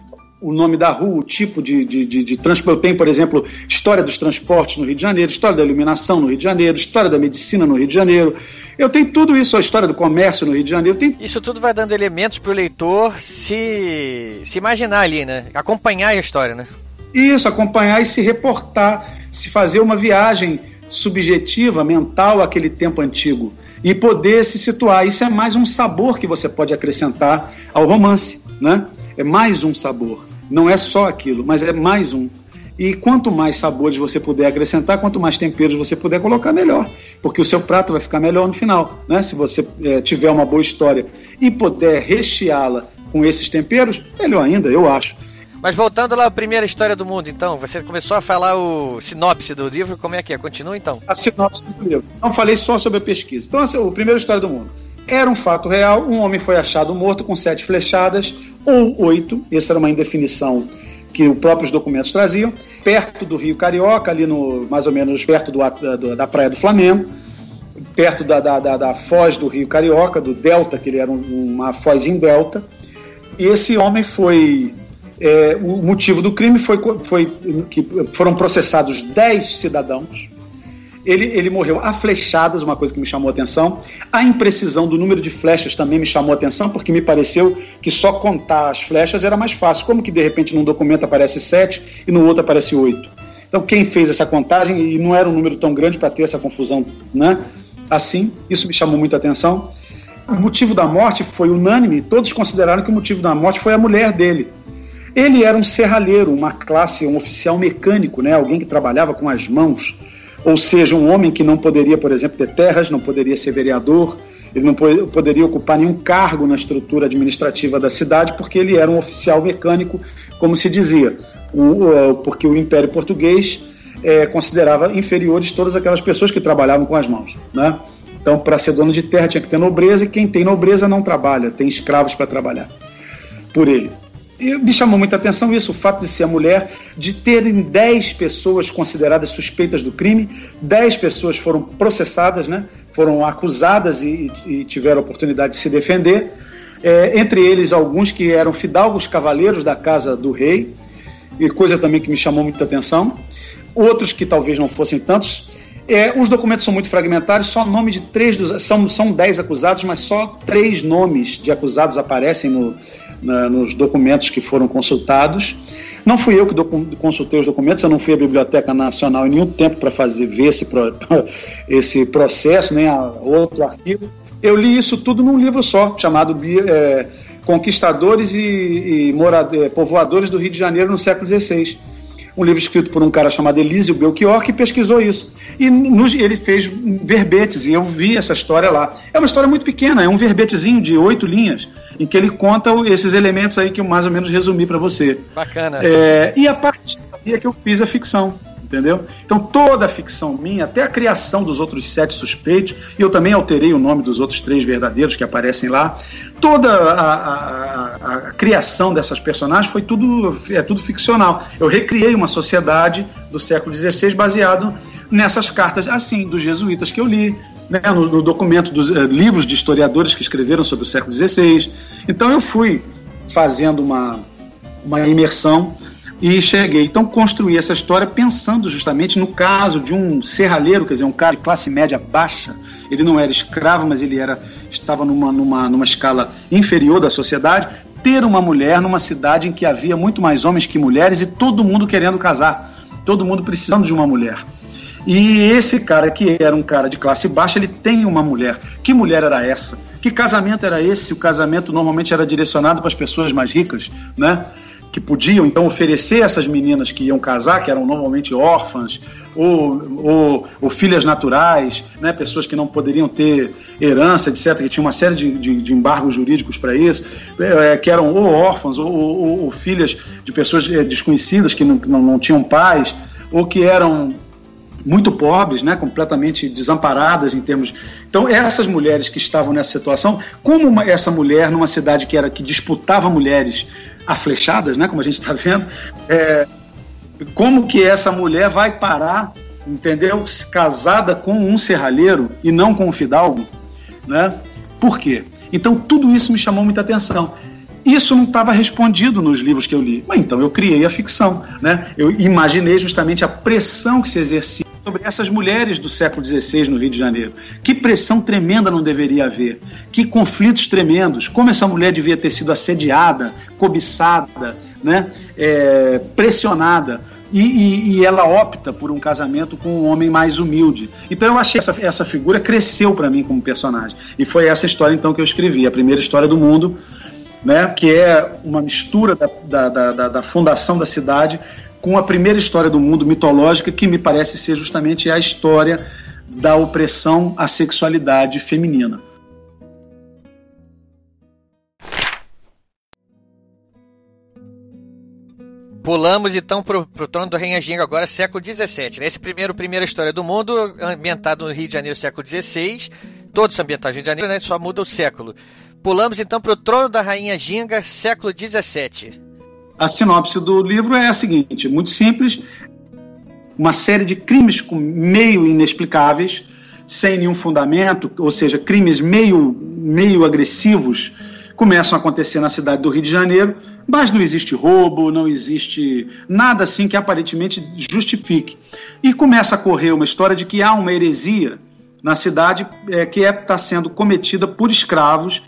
o nome da rua, o tipo de, de, de, de transporte. Eu tenho, por exemplo, história dos transportes no Rio de Janeiro, história da iluminação no Rio de Janeiro, história da medicina no Rio de Janeiro. Eu tenho tudo isso, a história do comércio no Rio de Janeiro. Tenho... Isso tudo vai dando elementos para o leitor se, se imaginar ali, né? Acompanhar a história, né? Isso, acompanhar e se reportar, se fazer uma viagem subjetiva, mental àquele tempo antigo e poder se situar. Isso é mais um sabor que você pode acrescentar ao romance, né? É mais um sabor. Não é só aquilo, mas é mais um. E quanto mais sabores você puder acrescentar, quanto mais temperos você puder colocar, melhor. Porque o seu prato vai ficar melhor no final. Né? Se você é, tiver uma boa história e puder recheá-la com esses temperos, melhor ainda, eu acho. Mas voltando lá à primeira história do mundo, então, você começou a falar o sinopse do livro, como é que é? Continua então? A sinopse do livro. Não falei só sobre a pesquisa. Então, assim, a primeira história do mundo. Era um fato real, um homem foi achado morto com sete flechadas, ou oito, essa era uma indefinição que os próprios documentos traziam, perto do Rio Carioca, ali no mais ou menos perto do, da, da Praia do Flamengo, perto da, da, da, da foz do Rio Carioca, do Delta, que ele era uma foz em Delta. E esse homem foi é, o motivo do crime foi, foi que foram processados 10 cidadãos. Ele, ele morreu a flechadas, uma coisa que me chamou a atenção. A imprecisão do número de flechas também me chamou a atenção, porque me pareceu que só contar as flechas era mais fácil. Como que de repente num documento aparece 7 e no outro aparece 8? Então, quem fez essa contagem, e não era um número tão grande para ter essa confusão, né? Assim, isso me chamou muita atenção. O motivo da morte foi unânime, todos consideraram que o motivo da morte foi a mulher dele. Ele era um serralheiro, uma classe, um oficial mecânico, né? alguém que trabalhava com as mãos, ou seja, um homem que não poderia, por exemplo, ter terras, não poderia ser vereador, ele não poderia ocupar nenhum cargo na estrutura administrativa da cidade, porque ele era um oficial mecânico, como se dizia, porque o Império Português é, considerava inferiores todas aquelas pessoas que trabalhavam com as mãos. Né? Então, para ser dono de terra tinha que ter nobreza, e quem tem nobreza não trabalha, tem escravos para trabalhar por ele. Me chamou muita atenção isso, o fato de ser mulher, de terem 10 pessoas consideradas suspeitas do crime, 10 pessoas foram processadas, né, foram acusadas e, e tiveram a oportunidade de se defender, é, entre eles alguns que eram fidalgos cavaleiros da casa do rei, e coisa também que me chamou muita atenção, outros que talvez não fossem tantos. É, os documentos são muito fragmentários, só nome de três dos. São, são dez acusados, mas só três nomes de acusados aparecem no, na, nos documentos que foram consultados. Não fui eu que consultei os documentos, eu não fui à Biblioteca Nacional em nenhum tempo para fazer ver esse, pro, esse processo, nem a outro arquivo. Eu li isso tudo num livro só, chamado é, Conquistadores e, e morad, Povoadores do Rio de Janeiro no século XVI um livro escrito por um cara chamado Elísio Belchior, que pesquisou isso. E nos, ele fez verbetes, e eu vi essa história lá. É uma história muito pequena, é um verbetezinho de oito linhas, em que ele conta esses elementos aí que eu mais ou menos resumi para você. Bacana. É, e a partir daí é que eu fiz a ficção entendeu? Então toda a ficção minha, até a criação dos outros sete suspeitos, e eu também alterei o nome dos outros três verdadeiros que aparecem lá, toda a, a, a, a criação dessas personagens foi tudo, é tudo ficcional. Eu recriei uma sociedade do século XVI baseado nessas cartas, assim, dos jesuítas que eu li, né, no, no, documento dos uh, livros de historiadores que escreveram sobre o século XVI. Então eu fui fazendo uma, uma imersão e cheguei. Então, construí essa história pensando justamente no caso de um serralheiro, quer dizer, um cara de classe média baixa. Ele não era escravo, mas ele era estava numa, numa, numa escala inferior da sociedade. Ter uma mulher numa cidade em que havia muito mais homens que mulheres e todo mundo querendo casar, todo mundo precisando de uma mulher. E esse cara, que era um cara de classe baixa, ele tem uma mulher. Que mulher era essa? Que casamento era esse? O casamento normalmente era direcionado para as pessoas mais ricas, né? Que podiam então oferecer essas meninas que iam casar, que eram normalmente órfãs ou, ou, ou, filhas naturais, né, pessoas que não poderiam ter herança, etc., que tinha uma série de, de, de embargos jurídicos para isso, é, que eram ou órfãs ou, ou, ou, filhas de pessoas é, desconhecidas que não, não, não tinham pais, ou que eram muito pobres, né, completamente desamparadas em termos. Então, essas mulheres que estavam nessa situação, como uma, essa mulher numa cidade que era que disputava mulheres aflechadas, né, como a gente está vendo, é, como que essa mulher vai parar, entendeu, casada com um serralheiro e não com um fidalgo, né? Por quê? Então tudo isso me chamou muita atenção. Isso não estava respondido nos livros que eu li. Mas então eu criei a ficção, né? Eu imaginei justamente a pressão que se exercia sobre essas mulheres do século XVI no Rio de Janeiro. Que pressão tremenda não deveria haver. Que conflitos tremendos. Como essa mulher devia ter sido assediada, cobiçada, né? É, pressionada. E, e, e, ela opta por um casamento com um homem mais humilde. Então eu achei essa, essa figura cresceu para mim como personagem. E foi essa história então que eu escrevi, a primeira história do mundo, né, que é uma mistura da, da, da, da fundação da cidade com a primeira história do mundo mitológica, que me parece ser justamente a história da opressão à sexualidade feminina. Pulamos então para o trono do Rei Anjingo agora, século XVII. Né? Esse primeiro, primeira história do mundo, ambientado no Rio de Janeiro, século XVI. Todos ambientados no Rio de Janeiro, né? só muda o século. Pulamos então para o trono da Rainha Ginga, século XVII. A sinopse do livro é a seguinte: muito simples, uma série de crimes meio inexplicáveis, sem nenhum fundamento, ou seja, crimes meio, meio agressivos, começam a acontecer na cidade do Rio de Janeiro, mas não existe roubo, não existe nada assim que aparentemente justifique. E começa a correr uma história de que há uma heresia na cidade é, que está é, tá sendo cometida por escravos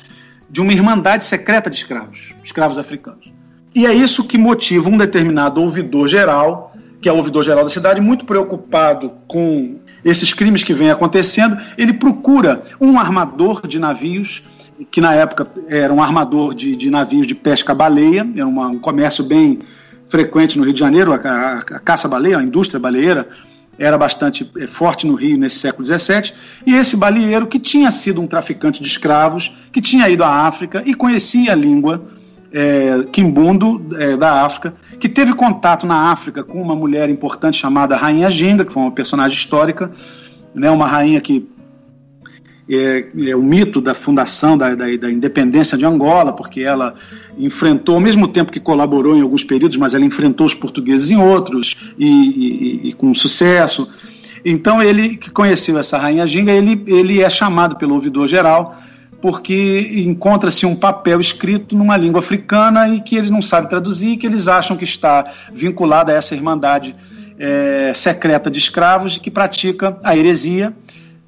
de uma irmandade secreta de escravos, escravos africanos. E é isso que motiva um determinado ouvidor geral, que é o ouvidor geral da cidade, muito preocupado com esses crimes que vêm acontecendo, ele procura um armador de navios, que na época era um armador de, de navios de pesca-baleia, era uma, um comércio bem frequente no Rio de Janeiro, a, a, a caça-baleia, a indústria baleeira, era bastante eh, forte no Rio nesse século XVII, e esse baleeiro que tinha sido um traficante de escravos, que tinha ido à África e conhecia a língua é, Kimbundo, é, da África, que teve contato na África com uma mulher importante chamada Rainha Ginga, que foi uma personagem histórica, né, uma rainha que é, é, o mito da fundação da, da, da, independência de Angola, porque ela enfrentou, ao mesmo tempo que colaborou em alguns períodos, mas ela enfrentou os portugueses em outros e, e, e com sucesso. Então ele que conheceu essa rainha Ginga, ele, ele é chamado pelo ouvidor geral porque encontra-se um papel escrito numa língua africana e que eles não sabem traduzir, e que eles acham que está vinculado a essa irmandade é, secreta de escravos que pratica a heresia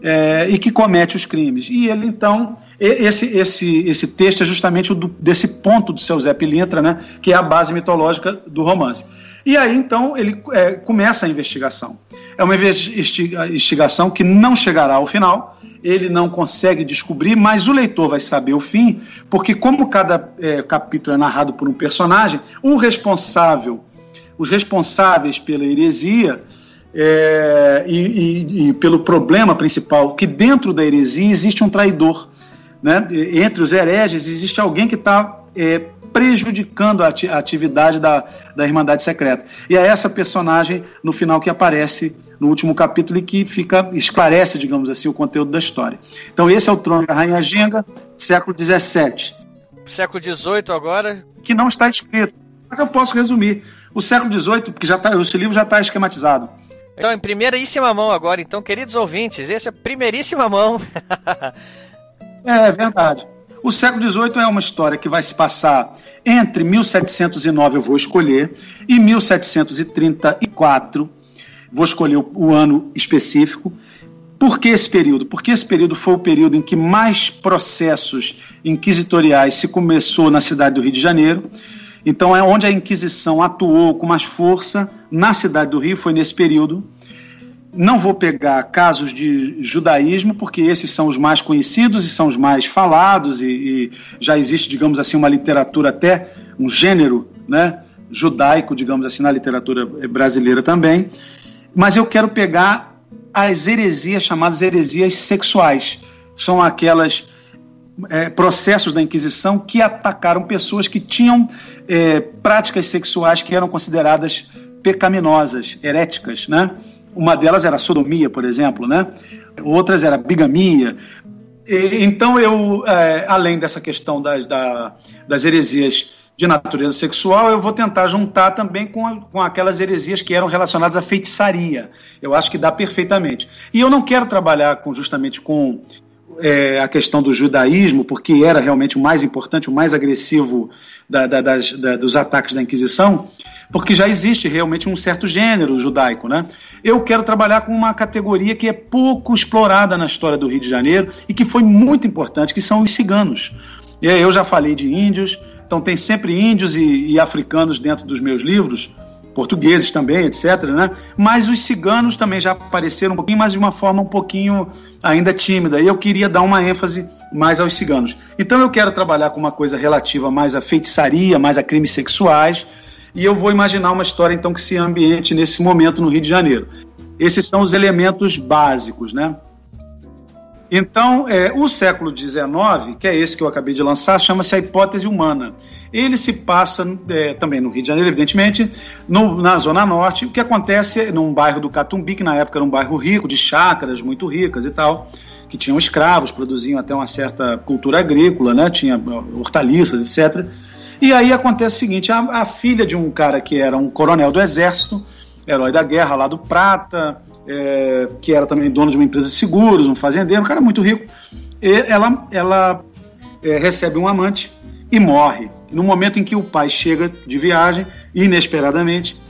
é, e que comete os crimes. E ele, então, esse, esse, esse texto é justamente o do, desse ponto do seu Zé Pilintra, né, que é a base mitológica do romance. E aí, então, ele é, começa a investigação. É uma investigação que não chegará ao final, ele não consegue descobrir, mas o leitor vai saber o fim, porque, como cada é, capítulo é narrado por um personagem, responsável, os responsáveis pela heresia é, e, e, e, pelo problema principal, que dentro da heresia existe um traidor. Né? Entre os hereges existe alguém que está é, prejudicando a, atividade da, da Irmandade Secreta. E é essa personagem, no final, que aparece no último capítulo e que fica esclarece, digamos assim, o conteúdo da história. Então, esse é o trono da Rainha Genga, século XVII. Século XVIII agora? Que não está escrito. Mas eu posso resumir. O século XVIII, porque já tá, esse livro já está esquematizado. Então, em primeiríssima mão agora, então, queridos ouvintes, esse é primeiríssima mão. é, é verdade. O século XVIII é uma história que vai se passar entre 1709, eu vou escolher, e 1734, vou escolher o, ano específico. Por que esse período? Porque esse período foi o período em que mais processos inquisitoriais se começou na cidade do Rio de Janeiro. Então é onde a Inquisição atuou com mais força na cidade do Rio, foi nesse período. Não vou pegar casos de judaísmo, porque esses são os mais conhecidos e são os mais falados, e, e já existe, digamos assim, uma literatura até, um gênero né, judaico, digamos assim, na literatura brasileira também. Mas eu quero pegar as heresias chamadas heresias sexuais. São aquelas é, processos da Inquisição que atacaram pessoas que tinham é, práticas sexuais que eram consideradas pecaminosas, heréticas, né? Uma delas era sodomia, por exemplo, né? Outras era bigamia. E, então eu, é, além dessa questão das, da, das heresias de natureza sexual, eu vou tentar juntar também com, com aquelas heresias que eram relacionadas à feitiçaria. Eu acho que dá perfeitamente. E eu não quero trabalhar com, justamente com é, a questão do judaísmo, porque era realmente o mais importante, o mais agressivo da, da, das, da, dos ataques da Inquisição, porque já existe realmente um certo gênero judaico. Né? Eu quero trabalhar com uma categoria que é pouco explorada na história do Rio de Janeiro e que foi muito importante, que são os ciganos. Eu já falei de índios, então tem sempre índios e, e africanos dentro dos meus livros, portugueses também, etc. Né? Mas os ciganos também já apareceram um pouquinho, mas de uma forma um pouquinho ainda tímida. E eu queria dar uma ênfase mais aos ciganos. Então eu quero trabalhar com uma coisa relativa mais à feitiçaria, mais a crimes sexuais. E eu vou imaginar uma história então que se ambiente nesse momento no Rio de Janeiro. Esses são os elementos básicos, né? Então, é, o século XIX, que é esse que eu acabei de lançar, chama-se a hipótese humana. Ele se passa é, também no Rio de Janeiro, evidentemente, no, na Zona Norte. O que acontece num bairro do Catumbi, que na época era um bairro rico, de chácaras muito ricas e tal, que tinham escravos, produziam até uma certa cultura agrícola, né? tinha hortaliças, etc. E aí acontece o seguinte: a, a filha de um cara que era um coronel do exército, herói da guerra lá do Prata, é, que era também dono de uma empresa de seguros, um fazendeiro, um cara muito rico. Ela ela é, recebe um amante e morre. No momento em que o pai chega de viagem, inesperadamente,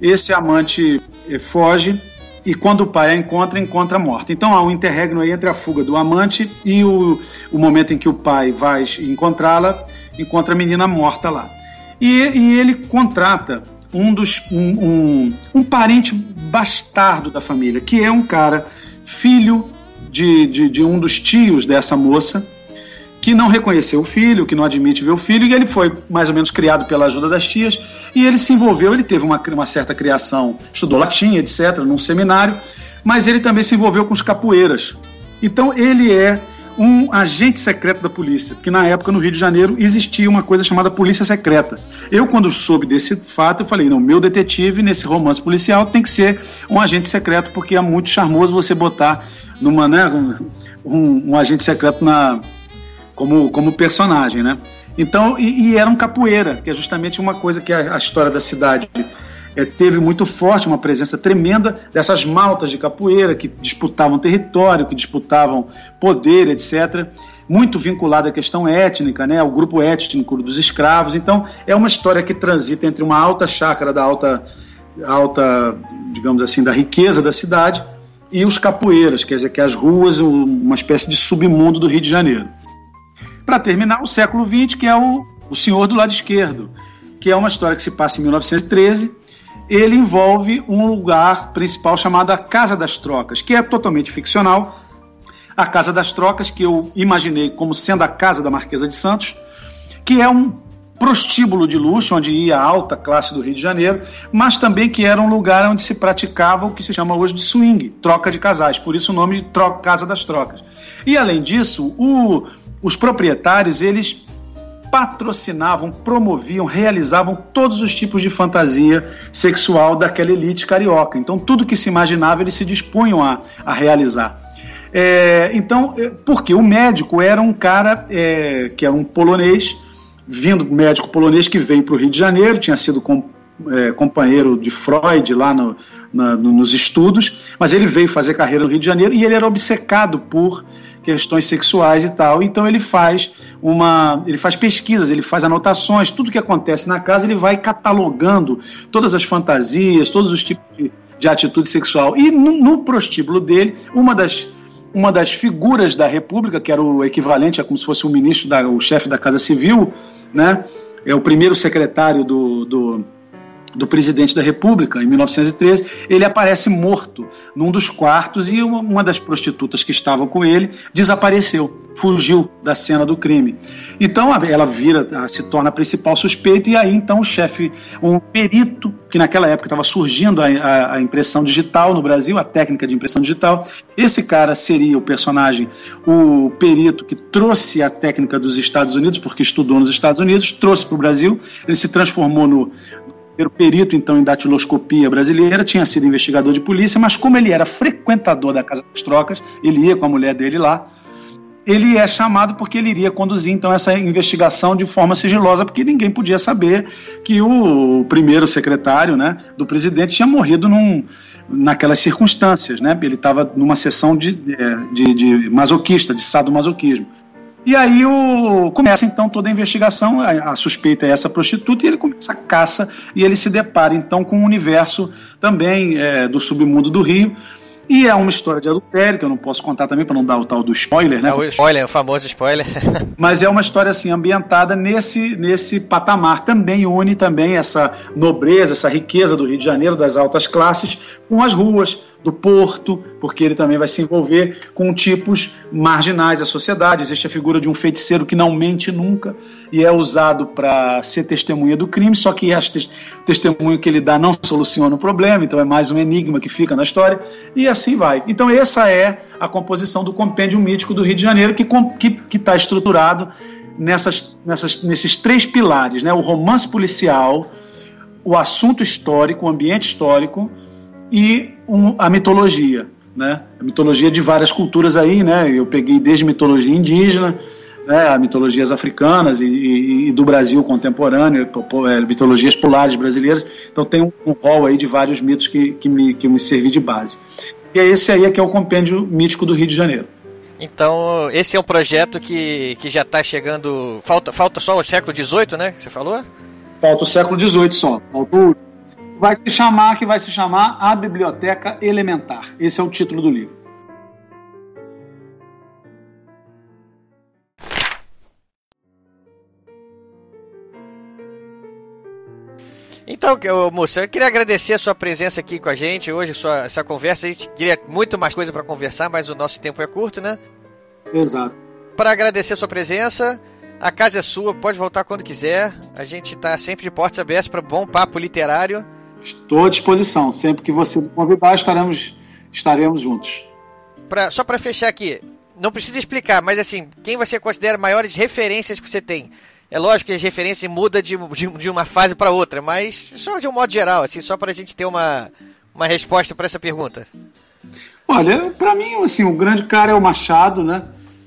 esse amante é, foge e quando o pai a encontra, encontra morta. Então há um interregno aí entre a fuga do amante e o, o momento em que o pai vai encontrá-la, encontra a menina morta lá. E, e ele contrata um dos um, um, um, parente bastardo da família, que é um cara filho de, de, de, um dos tios dessa moça, que não reconheceu o filho, que não admite ver o filho, e ele foi mais ou menos criado pela ajuda das tias, e ele se envolveu, ele teve uma, uma certa criação, estudou latim, etc., num seminário, mas ele também se envolveu com os capoeiras. Então ele é um agente secreto da polícia, que na época no Rio de Janeiro existia uma coisa chamada polícia secreta. Eu, quando soube desse fato, eu falei: não, meu detetive nesse romance policial tem que ser um agente secreto, porque é muito charmoso você botar numa, né, um, um agente secreto na, como, como personagem, né? Então, e, e, era um capoeira, que é justamente uma coisa que a, a história da cidade é, teve muito forte, uma presença tremenda dessas maltas de capoeira que disputavam território, que disputavam poder, etc. Muito vinculada à questão étnica, né, ao grupo étnico dos escravos. Então, é uma história que transita entre uma alta chácara da alta, alta digamos assim, da riqueza da cidade e os capoeiras, quer dizer, que as ruas, uma espécie de submundo do Rio de Janeiro. Para terminar, o século XX, que é o, o Senhor do Lado Esquerdo, que é uma história que se passa em 1913. Ele envolve um lugar principal chamado a Casa das Trocas, que é totalmente ficcional. A Casa das Trocas, que eu imaginei como sendo a casa da Marquesa de Santos, que é um prostíbulo de luxo, onde ia a alta classe do Rio de Janeiro, mas também que era um lugar onde se praticava o que se chama hoje de swing, troca de casais, por isso o nome de Casa das Trocas. E além disso, o, os proprietários, eles patrocinavam, promoviam, realizavam todos os tipos de fantasia sexual daquela elite carioca. Então, tudo que se imaginava, eles se dispunham a, a realizar. É, então, é, porque o médico era um cara é, que era um polonês, vindo médico polonês que veio para o Rio de Janeiro, tinha sido com, é, companheiro de Freud lá no, na, no, nos estudos, mas ele veio fazer carreira no Rio de Janeiro e ele era obcecado por questões sexuais e tal. Então ele faz uma, ele faz pesquisas, ele faz anotações, tudo que acontece na casa ele vai catalogando todas as fantasias, todos os tipos de, de atitude sexual. E no, no prostíbulo dele, uma das uma das figuras da República, que era o equivalente a como se fosse o ministro, da, o chefe da Casa Civil, né? É o primeiro secretário do, do do presidente da República, em 1913, ele aparece morto num dos quartos e uma das prostitutas que estavam com ele desapareceu, fugiu da cena do crime. Então ela vira, se torna a principal suspeita e aí então o chefe, um perito que naquela época estava surgindo a, a, a, impressão digital no Brasil, a técnica de impressão digital, esse cara seria o personagem, o perito que trouxe a técnica dos Estados Unidos, porque estudou nos Estados Unidos, trouxe para o Brasil, ele se transformou no primeiro perito, então, em datiloscopia brasileira, tinha sido investigador de polícia, mas como ele era frequentador da Casa das Trocas, ele ia com a mulher dele lá, ele é chamado porque ele iria conduzir então essa investigação de forma sigilosa, porque ninguém podia saber que o primeiro secretário né, do presidente tinha morrido num, naquelas circunstâncias. Né? Ele estava numa sessão de, de, de masoquista, de sadomasoquismo. E aí o, começa então toda a investigação, a, a, suspeita é essa prostituta, e ele começa a caça e ele se depara então com um universo também é, do submundo do Rio, e é uma história de adultério, que eu não posso contar também para não dar o tal do spoiler, né? É o spoiler, o famoso spoiler. Mas é uma história assim ambientada nesse nesse patamar. Também une também essa nobreza, essa riqueza do Rio de Janeiro, das altas classes, com as ruas, do Porto, porque ele também vai se envolver com tipos marginais da sociedade. Existe a figura de um feiticeiro que não mente nunca e é usado para ser testemunha do crime, só que o testemunho que ele dá não soluciona o problema, então é mais um enigma que fica na história, e assim vai. Então, essa é a composição do compêndio mítico do Rio de Janeiro, que está tá estruturado nessas, nessas, nesses três pilares: né? o romance policial, o assunto histórico, o ambiente histórico e um, a mitologia, né? A mitologia de várias culturas aí, né? Eu peguei desde mitologia indígena, né, a mitologias africanas e, e, e, do Brasil contemporâneo, é, mitologias polares brasileiras. Então tem um, um rol aí de vários mitos que, que, me, que me servi de base. E é esse aí que é o compêndio mítico do Rio de Janeiro. Então, esse é um projeto que, que já está chegando. Falta, falta só o século XVIII, né? Você falou? Falta o século XVIII só. Falta o vai se chamar, que vai se chamar A Biblioteca Elementar. Esse é o título do livro. Então, moça, eu queria agradecer a sua presença aqui com a gente hoje, sua, essa conversa. A gente queria muito mais coisa para conversar, mas o nosso tempo é curto, né? Exato. Para agradecer a sua presença, a casa é sua, pode voltar quando quiser. A gente está sempre de portas abertas para bom papo literário. Estou à disposição. Sempre que você me convidar, estaremos, estaremos juntos. Pra, só para fechar aqui, não precisa explicar, mas assim, quem você considera maiores referências que você tem? É lógico que as referências mudam de, de, de uma fase para outra, mas só de um modo geral, assim, só para a gente ter uma, uma resposta para essa pergunta. Olha, para mim, assim, o grande cara é o Machado, né?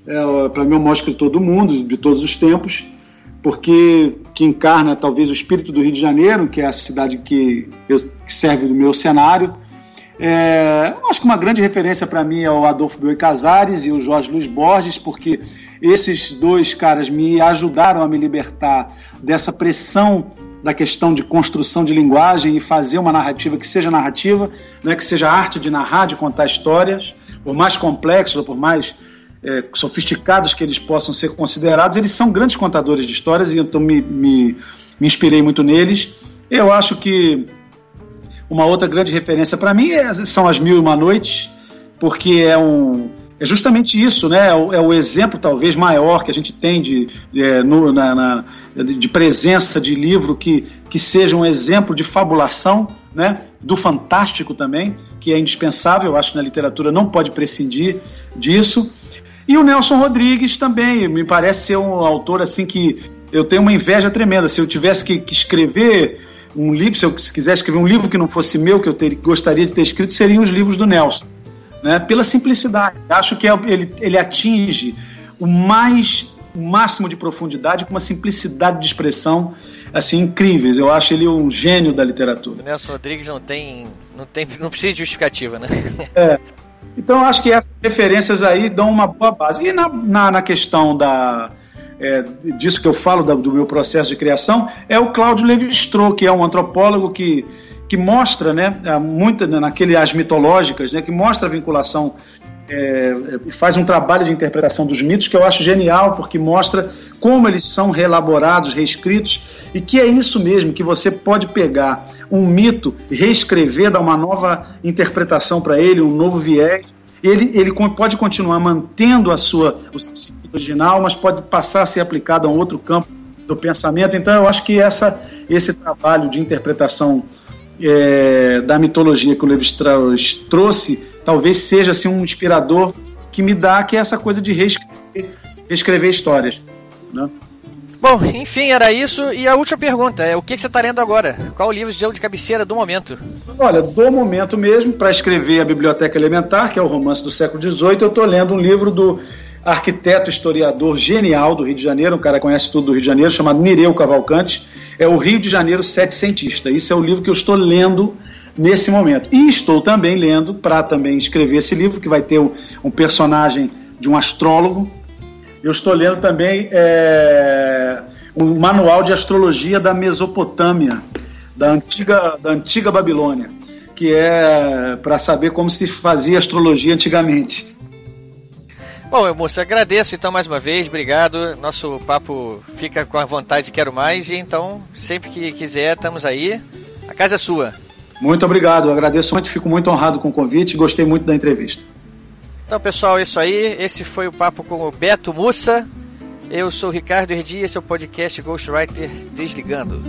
É, para mim, é o maior escritor do mundo, de todos os tempos, porque que encarna talvez o espírito do Rio de Janeiro, que é a cidade que, eu, que serve do meu cenário. É, acho que uma grande referência para mim é o Adolfo Bioy Casares e o Jorge Luiz Borges, porque esses dois caras me ajudaram a me libertar dessa pressão da questão de construção de linguagem e fazer uma narrativa que seja narrativa, né, que seja arte de narrar, de contar histórias, por mais complexos ou por mais é, sofisticados que eles possam ser considerados, eles são grandes contadores de histórias e então me, me, me inspirei muito neles. Eu acho que uma outra grande referência para mim é, são as Mil e Uma Noites, porque é um, é justamente isso, né? É o, é o, exemplo talvez maior que a gente tem de, é, no, na, na, de presença de livro que, que seja um exemplo de fabulação, né? Do fantástico também, que é indispensável, eu acho que na literatura não pode prescindir disso. E o Nelson Rodrigues também, me parece ser um autor assim que eu tenho uma inveja tremenda. Se eu tivesse que, que escrever um livro, se eu quisesse escrever um livro que não fosse meu, que eu ter, gostaria de ter escrito, seriam os livros do Nelson né, pela simplicidade. Acho que é ele, ele atinge o mais o máximo de profundidade com uma simplicidade de expressão assim incríveis. Eu acho ele um gênio da literatura. O Nelson Rodrigues não tem não tem não precisa de justificativa, né? É. Então acho que essas referências aí dão uma boa base. E na, na, na questão da é, disso que eu falo da, do meu processo de criação é o Cláudio Levi-Strauss, que é um antropólogo que que mostra, né, muita naquele as mitológicas, né, que mostra a vinculação é, é, faz um trabalho de interpretação dos mitos que eu acho genial, porque mostra como eles são reelaborados, reescritos, e que é isso mesmo, que você pode pegar um mito, reescrever, dar uma nova interpretação para ele, um novo viés. Ele, ele pode continuar mantendo a sua, o seu sentido original, mas pode passar a ser aplicado a um outro campo do pensamento. Então, eu acho que essa, esse trabalho de interpretação é, da mitologia que o Levi Strauss trouxe, talvez seja assim, um inspirador que me dá que é essa coisa de reescrever, reescrever histórias. Né? Bom, enfim, era isso. E a última pergunta é: o que, você está lendo agora? Qual o livro de cabeceira do momento? Olha, do momento mesmo, para escrever a Biblioteca Elementar, que é o romance do século XVIII, eu estou lendo um livro do arquiteto historiador genial do Rio de Janeiro, um cara que conhece tudo do Rio de Janeiro, chamado Nireu Cavalcante. É o Rio de Janeiro Setecentista. Isso é o livro que eu estou lendo nesse momento. E estou também lendo, para também escrever esse livro, que vai ter um, personagem de um astrólogo. Eu estou lendo também é, manual de astrologia da Mesopotâmia, da antiga, da antiga Babilônia, que é para saber como se fazia astrologia antigamente. Bom, eu moço, agradeço então mais uma vez, obrigado. Nosso papo fica com a vontade, quero mais, e então, sempre que quiser, estamos aí. A casa é sua. Muito obrigado, eu agradeço muito, fico muito honrado com o convite, gostei muito da entrevista. Então, pessoal, é isso aí. Esse foi o papo com o Beto Mussa. Eu sou o Ricardo Herdi, esse é o podcast Ghostwriter Desligando.